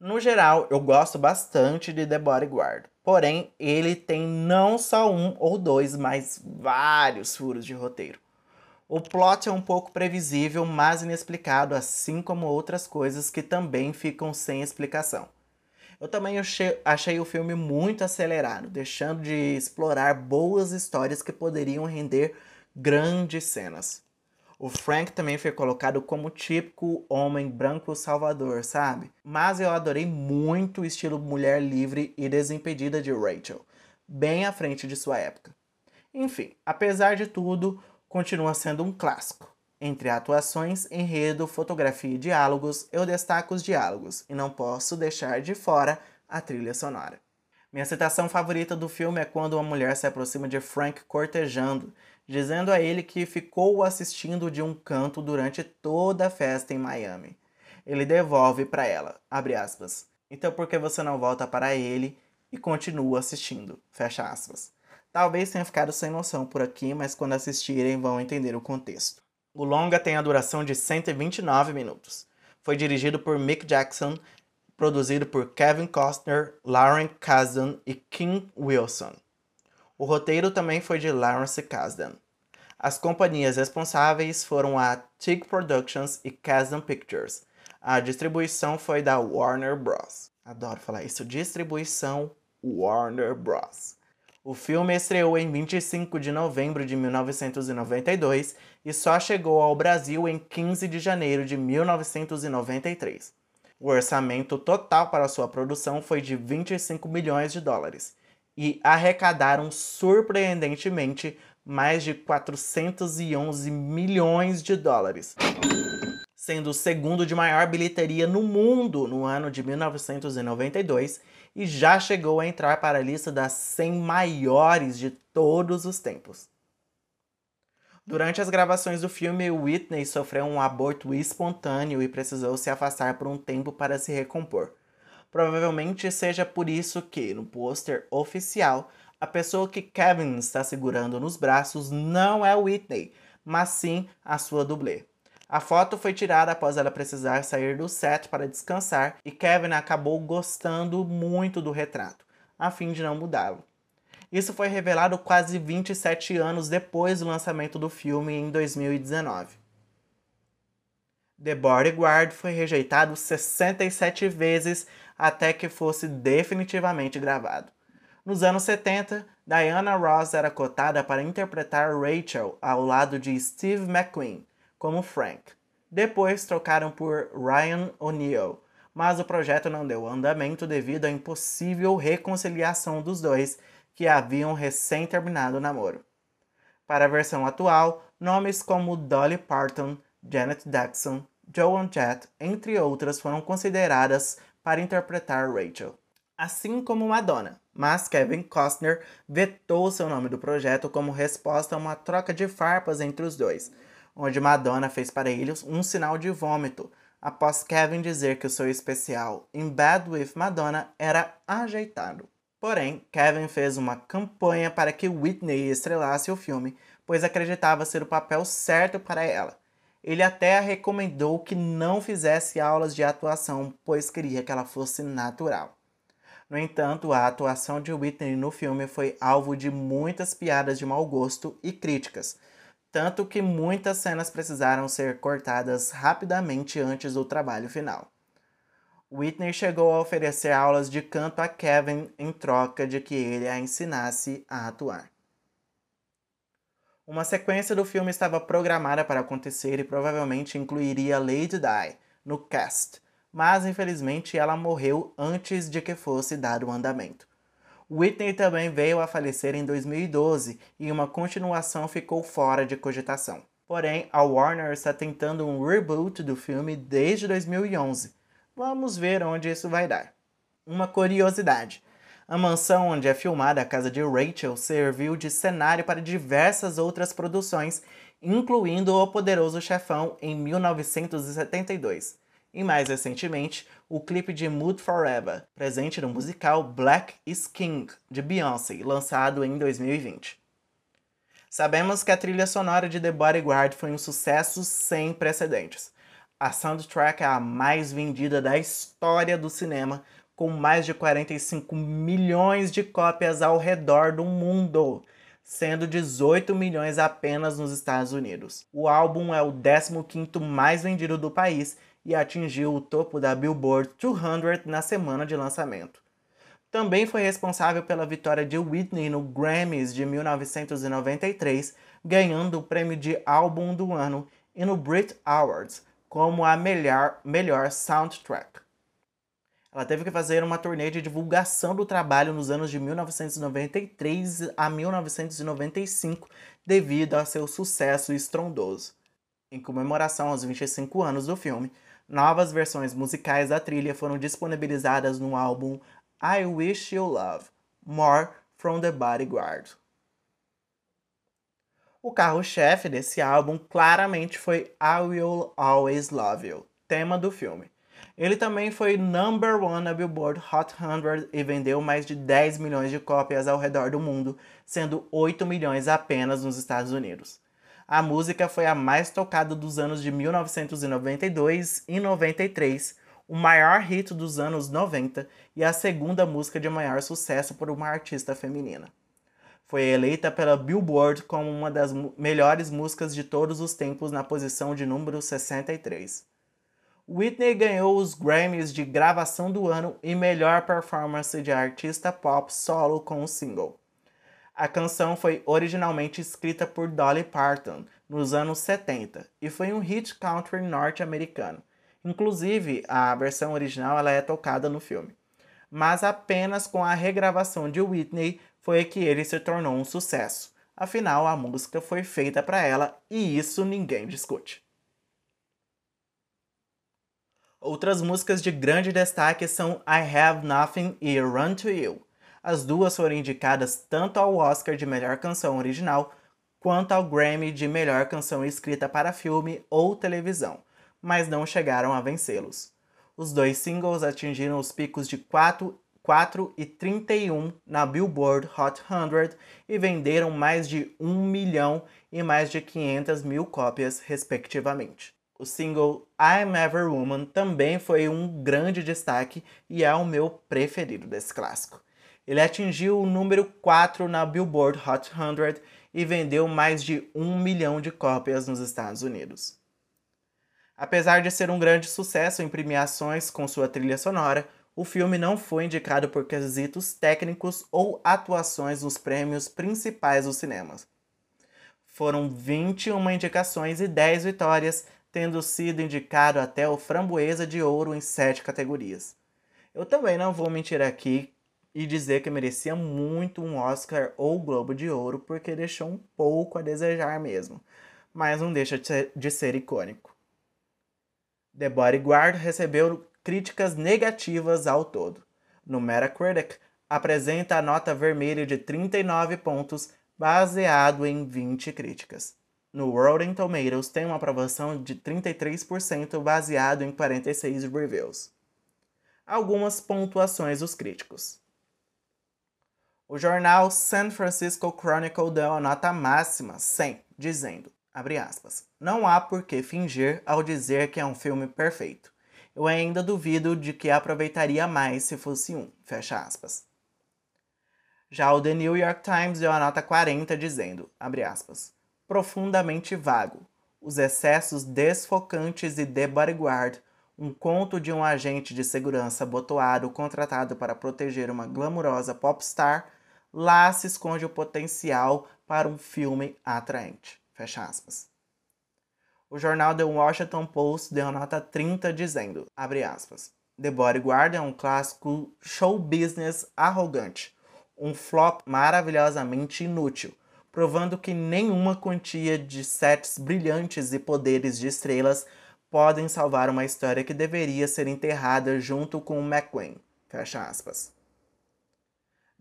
No geral, eu gosto bastante de The Bodyguard. Porém, ele tem não só um ou dois, mas vários furos de roteiro. O plot é um pouco previsível, mas inexplicado, assim como outras coisas que também ficam sem explicação. Eu também achei, o filme muito acelerado, deixando de explorar boas histórias que poderiam render grandes cenas. O Frank também foi colocado como típico homem branco salvador, sabe? Mas eu adorei muito o estilo mulher livre e desimpedida de Rachel, bem à frente de sua época. Enfim, apesar de tudo, continua sendo um clássico. Entre atuações, enredo, fotografia e diálogos, eu destaco os diálogos e não posso deixar de fora a trilha sonora. Minha citação favorita do filme é quando uma mulher se aproxima de Frank cortejando, dizendo a ele que ficou assistindo de um canto durante toda a festa em Miami. Ele devolve para ela, abre aspas. Então por que você não volta para ele e continua assistindo? Fecha aspas. Talvez tenha ficado sem noção por aqui, mas quando assistirem vão entender o contexto. O longa tem a duração de 129 minutos. Foi dirigido por Mick Jackson produzido por Kevin Costner, Lauren Kasdan e Kim Wilson. O roteiro também foi de Lawrence Kasdan. As companhias responsáveis foram a TIG Productions e Kasdan Pictures. A distribuição foi da Warner Bros. Adoro falar isso, distribuição Warner Bros. O filme estreou em 25 de novembro de 1992 e só chegou ao Brasil em 15 de janeiro de 1993. O orçamento total para sua produção foi de 25 milhões de dólares e arrecadaram surpreendentemente mais de 411 milhões de dólares, sendo o segundo de maior bilheteria no mundo no ano de 1992 e já chegou a entrar para a lista das 100 maiores de todos os tempos. Durante as gravações do filme, Whitney sofreu um aborto espontâneo e precisou se afastar por um tempo para se recompor. Provavelmente seja por isso que, no pôster oficial, a pessoa que Kevin está segurando nos braços não é Whitney, mas sim a sua dublê. A foto foi tirada após ela precisar sair do set para descansar e Kevin acabou gostando muito do retrato, a fim de não mudá-lo. Isso foi revelado quase 27 anos depois do lançamento do filme em 2019. The Bodyguard foi rejeitado 67 vezes até que fosse definitivamente gravado. Nos anos 70, Diana Ross era cotada para interpretar Rachel ao lado de Steve McQueen, como Frank. Depois trocaram por Ryan O'Neill, mas o projeto não deu andamento devido à impossível reconciliação dos dois que haviam recém terminado o namoro. Para a versão atual, nomes como Dolly Parton, Janet Jackson, Joan Jett, entre outras, foram consideradas para interpretar Rachel assim como Madonna, mas Kevin Costner vetou seu nome do projeto como resposta a uma troca de farpas entre os dois, onde Madonna fez para eles um sinal de vômito, após Kevin dizer que o seu especial In Bad with Madonna era ajeitado. Porém, Kevin fez uma campanha para que Whitney estrelasse o filme, pois acreditava ser o papel certo para ela. Ele até a recomendou que não fizesse aulas de atuação, pois queria que ela fosse natural. No entanto, a atuação de Whitney no filme foi alvo de muitas piadas de mau gosto e críticas, tanto que muitas cenas precisaram ser cortadas rapidamente antes do trabalho final. Whitney chegou a oferecer aulas de canto a Kevin em troca de que ele a ensinasse a atuar. Uma sequência do filme estava programada para acontecer e provavelmente incluiria Lady Di no cast, mas infelizmente ela morreu antes de que fosse dado o andamento. Whitney também veio a falecer em 2012 e uma continuação ficou fora de cogitação. Porém, a Warner está tentando um reboot do filme desde 2011. Vamos ver onde isso vai dar. Uma curiosidade: a mansão onde é filmada a casa de Rachel serviu de cenário para diversas outras produções, incluindo O Poderoso Chefão em 1972 e mais recentemente o clipe de Mood Forever, presente no musical Black is King de Beyoncé, lançado em 2020. Sabemos que a trilha sonora de The Bodyguard foi um sucesso sem precedentes. A soundtrack é a mais vendida da história do cinema, com mais de 45 milhões de cópias ao redor do mundo, sendo 18 milhões apenas nos Estados Unidos. O álbum é o 15º mais vendido do país e atingiu o topo da Billboard 200 na semana de lançamento. Também foi responsável pela vitória de Whitney no Grammys de 1993, ganhando o prêmio de Álbum do Ano e no Brit Awards como a melhor, melhor soundtrack. Ela teve que fazer uma turnê de divulgação do trabalho nos anos de 1993 a 1995 devido a seu sucesso estrondoso. Em comemoração aos 25 anos do filme, Novas versões musicais da trilha foram disponibilizadas no álbum I Wish You Love More from the Bodyguard. O carro-chefe desse álbum claramente foi I Will Always Love You, tema do filme. Ele também foi number one na Billboard Hot 100 e vendeu mais de 10 milhões de cópias ao redor do mundo, sendo 8 milhões apenas nos Estados Unidos. A música foi a mais tocada dos anos de 1992 e 93, o maior hit dos anos 90 e a segunda música de maior sucesso por uma artista feminina. Foi eleita pela Billboard como uma das melhores músicas de todos os tempos na posição de número 63. Whitney ganhou os Grammys de gravação do ano e melhor performance de artista pop solo com o single. A canção foi originalmente escrita por Dolly Parton nos anos 70 e foi um hit country norte-americano. Inclusive, a versão original ela é tocada no filme. Mas apenas com a regravação de Whitney foi que ele se tornou um sucesso. Afinal, a música foi feita para ela e isso ninguém discute. Outras músicas de grande destaque são I Have Nothing e Run to You. As duas foram indicadas tanto ao Oscar de melhor canção original quanto ao Grammy de melhor canção escrita para filme ou televisão, mas não chegaram a vencê-los. Os dois singles atingiram os picos de 4, 4 e 31 na Billboard Hot 100 e venderam mais de 1 milhão e mais de 500 mil cópias, respectivamente. O single I'm Ever Woman também foi um grande destaque e é o meu preferido desse clássico. Ele atingiu o número 4 na Billboard Hot 100 e vendeu mais de um milhão de cópias nos Estados Unidos. Apesar de ser um grande sucesso em premiações com sua trilha sonora, o filme não foi indicado por quesitos técnicos ou atuações nos prêmios principais dos cinemas. Foram 21 indicações e 10 vitórias, tendo sido indicado até o Framboesa de Ouro em 7 categorias. Eu também não vou mentir aqui e dizer que merecia muito um Oscar ou Globo de Ouro, porque deixou um pouco a desejar mesmo, mas não deixa de ser, de ser icônico. The Bodyguard recebeu críticas negativas ao todo. No Metacritic, apresenta a nota vermelha de 39 pontos, baseado em 20 críticas. No Rotten Tomatoes tem uma aprovação de 33% baseado em 46 reviews. Algumas pontuações dos críticos. O jornal San Francisco Chronicle deu a nota máxima 100, dizendo aspas. Não há por que fingir ao dizer que é um filme perfeito. Eu ainda duvido de que aproveitaria mais se fosse um. Fecha aspas. Já o The New York Times deu a nota 40 dizendo, aspas, profundamente vago. Os excessos desfocantes e The Bodyguard, um conto de um agente de segurança botoado contratado para proteger uma glamurosa popstar, lá se esconde o potencial para um filme atraente. Fecha aspas. O jornal The Washington Post deu nota 30 dizendo, abre aspas, The Bodyguard é um clássico show business arrogante, um flop maravilhosamente inútil, provando que nenhuma quantia de sets brilhantes e poderes de estrelas podem salvar uma história que deveria ser enterrada junto com o McQueen. Fecha aspas.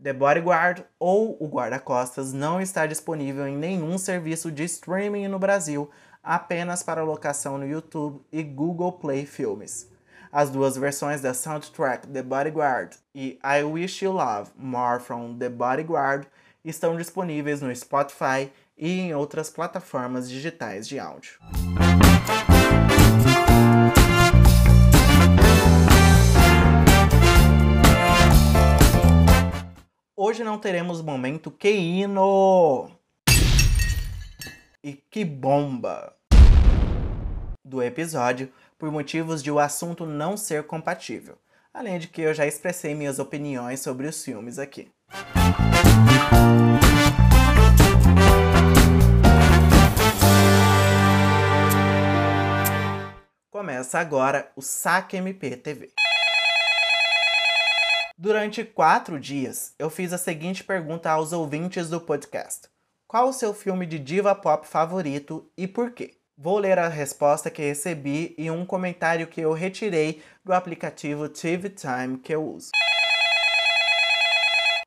The Bodyguard ou o Guarda-Costas não está disponível em nenhum serviço de streaming no Brasil, apenas para locação no YouTube e Google Play Filmes. As duas versões da soundtrack The Bodyguard e I Wish You Love More from The Bodyguard estão disponíveis no Spotify e em outras plataformas digitais de áudio. Hoje não teremos momento que hino! E que bomba! Do episódio, por motivos de o assunto não ser compatível, além de que eu já expressei minhas opiniões sobre os filmes aqui. Começa agora o Saque MP TV. Durante quatro dias, eu fiz a seguinte pergunta aos ouvintes do podcast: Qual o seu filme de diva pop favorito e por quê? Vou ler a resposta que recebi e um comentário que eu retirei do aplicativo TV Time que eu uso.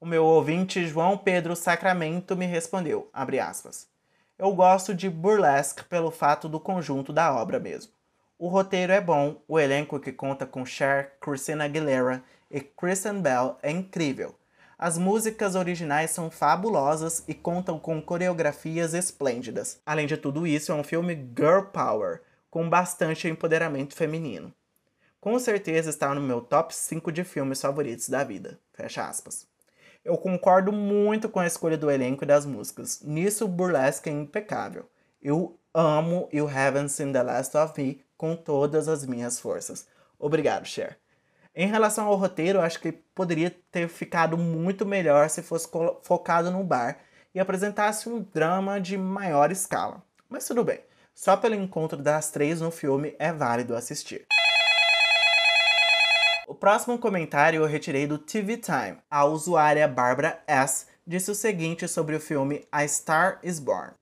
O meu ouvinte João Pedro Sacramento me respondeu, aspas, Eu gosto de Burlesque pelo fato do conjunto da obra mesmo. O roteiro é bom, o elenco que conta com Cher, Christina Aguilera e Kristen Bell é incrível. As músicas originais são fabulosas e contam com coreografias esplêndidas. Além de tudo isso, é um filme girl power, com bastante empoderamento feminino. Com certeza está no meu top 5 de filmes favoritos da vida. Fecha aspas. Eu concordo muito com a escolha do elenco e das músicas. Nisso, Burlesque é impecável. Eu amo You Haven't Seen the Last of Me com todas as minhas forças. Obrigado, Cher. Em relação ao roteiro, acho que poderia ter ficado muito melhor se fosse focado no bar e apresentasse um drama de maior escala. Mas tudo bem, só pelo encontro das três no filme é válido assistir. O próximo comentário eu retirei do TV Time. A usuária Barbara S. disse o seguinte sobre o filme A Star is Born.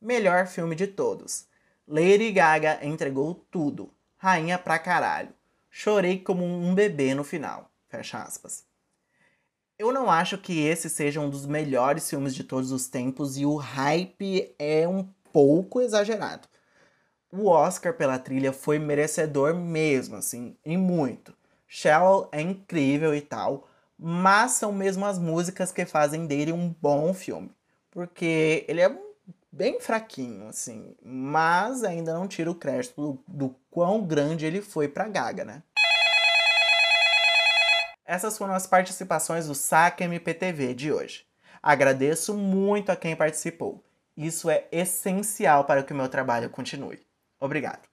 Melhor filme de todos. Lady Gaga entregou tudo. Rainha pra caralho. Chorei como um bebê no final. Fecha aspas. Eu não acho que esse seja um dos melhores filmes de todos os tempos e o hype é um pouco exagerado. O Oscar pela trilha foi merecedor mesmo, assim, e muito. Shallow é incrível e tal, mas são mesmo as músicas que fazem dele um bom filme. Porque ele é bem fraquinho, assim, mas ainda não tira o crédito do, do quão grande ele foi pra Gaga, né? Essas foram as participações do Saque MPTV de hoje. Agradeço muito a quem participou. Isso é essencial para que o meu trabalho continue. Obrigado.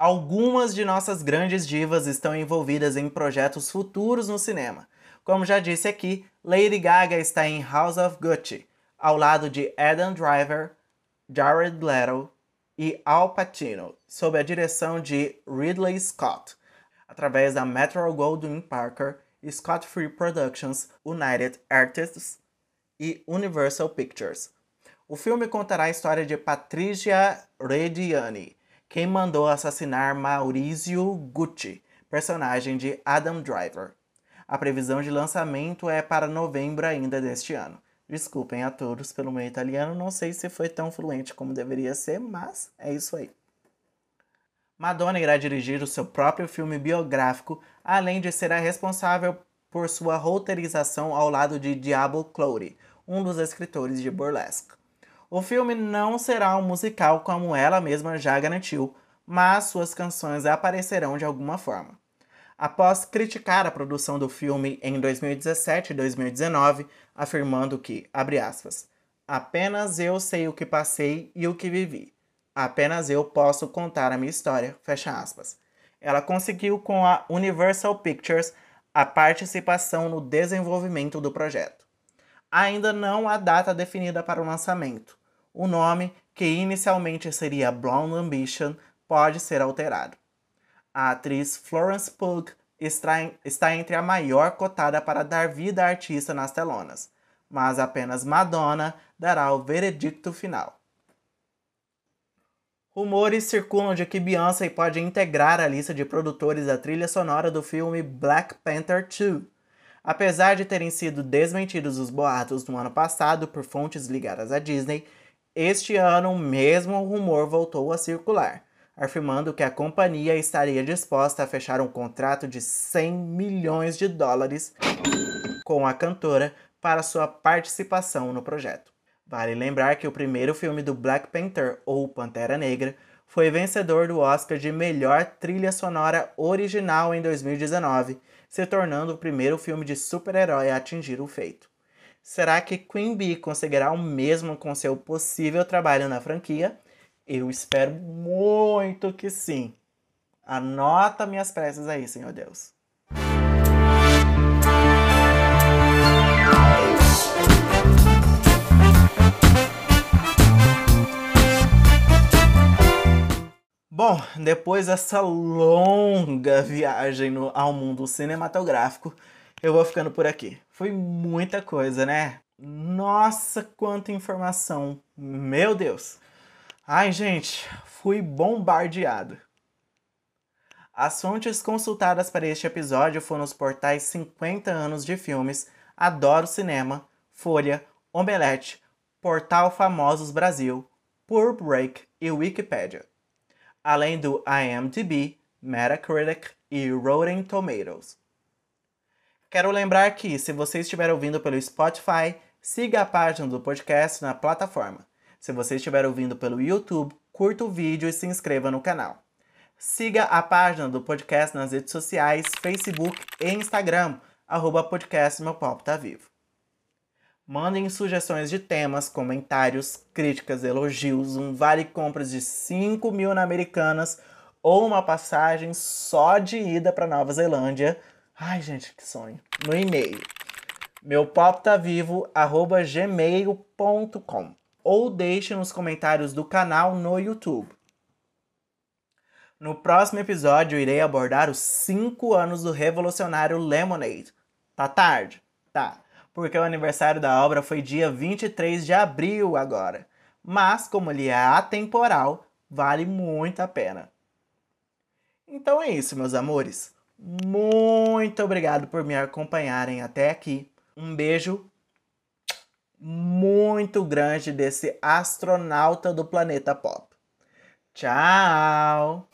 Algumas de nossas grandes divas estão envolvidas em projetos futuros no cinema. Como já disse aqui, Lady Gaga está em House of Gucci, ao lado de Adam Driver, Jared Leto e Al Pacino, sob a direção de Ridley Scott, através da Metro Goldwyn Parker, Scott Free Productions, United Artists e Universal Pictures. O filme contará a história de Patricia Reggiani, quem mandou assassinar Maurizio Gucci, personagem de Adam Driver. A previsão de lançamento é para novembro ainda deste ano. Desculpem a todos pelo meu italiano, não sei se foi tão fluente como deveria ser, mas é isso aí. Madonna irá dirigir o seu próprio filme biográfico, além de ser a responsável por sua roteirização ao lado de Diablo Cody, um dos escritores de Burlesque. O filme não será um musical como ela mesma já garantiu, mas suas canções aparecerão de alguma forma. Após criticar a produção do filme em 2017 e 2019, afirmando que, abre aspas, apenas eu sei o que passei e o que vivi. Apenas eu posso contar a minha história, fecha aspas. Ela conseguiu com a Universal Pictures a participação no desenvolvimento do projeto. Ainda não há data definida para o lançamento, o nome, que inicialmente seria Blonde Ambition, pode ser alterado. A atriz Florence Pugh está entre a maior cotada para dar vida à artista nas telonas, mas apenas Madonna dará o veredicto final. Rumores circulam de que Beyoncé pode integrar a lista de produtores da trilha sonora do filme Black Panther 2. Apesar de terem sido desmentidos os boatos no ano passado por fontes ligadas à Disney, este ano, o mesmo rumor voltou a circular, afirmando que a companhia estaria disposta a fechar um contrato de 100 milhões de dólares com a cantora para sua participação no projeto. Vale lembrar que o primeiro filme do Black Panther, ou Pantera Negra, foi vencedor do Oscar de melhor trilha sonora original em 2019, se tornando o primeiro filme de super-herói a atingir o feito. Será que Queen Bee conseguirá o mesmo com seu possível trabalho na franquia? Eu espero muito que sim. Anota minhas preces aí, Senhor Deus. Bom, depois dessa longa viagem no, ao mundo cinematográfico, eu vou ficando por aqui. Foi muita coisa, né? Nossa, quanta informação! Meu Deus! Ai, gente, fui bombardeado. As fontes consultadas para este episódio foram os portais 50 anos de filmes, Adoro Cinema, Folha, Omelete, Portal Famosos Brasil, Pur Break e Wikipedia, além do IMDb, Metacritic e Rotten Tomatoes. Quero lembrar que, se você estiver ouvindo pelo Spotify, siga a página do podcast na plataforma. Se você estiver ouvindo pelo YouTube, curta o vídeo e se inscreva no canal. Siga a página do podcast nas redes sociais, Facebook e Instagram, arroba podcast Meu Tá Vivo. Mandem sugestões de temas, comentários, críticas, elogios, um vale compras de 5 mil na Americanas ou uma passagem só de ida para Nova Zelândia Ai, gente, que sonho. No e-mail. Meu tá vivo, gmail.com. Ou deixe nos comentários do canal no YouTube. No próximo episódio, irei abordar os 5 anos do revolucionário Lemonade. Tá tarde? Tá. Porque o aniversário da obra foi dia 23 de abril agora. Mas, como ele é atemporal, vale muito a pena. Então é isso, meus amores. Muito obrigado por me acompanharem até aqui. Um beijo muito grande desse astronauta do planeta pop. Tchau!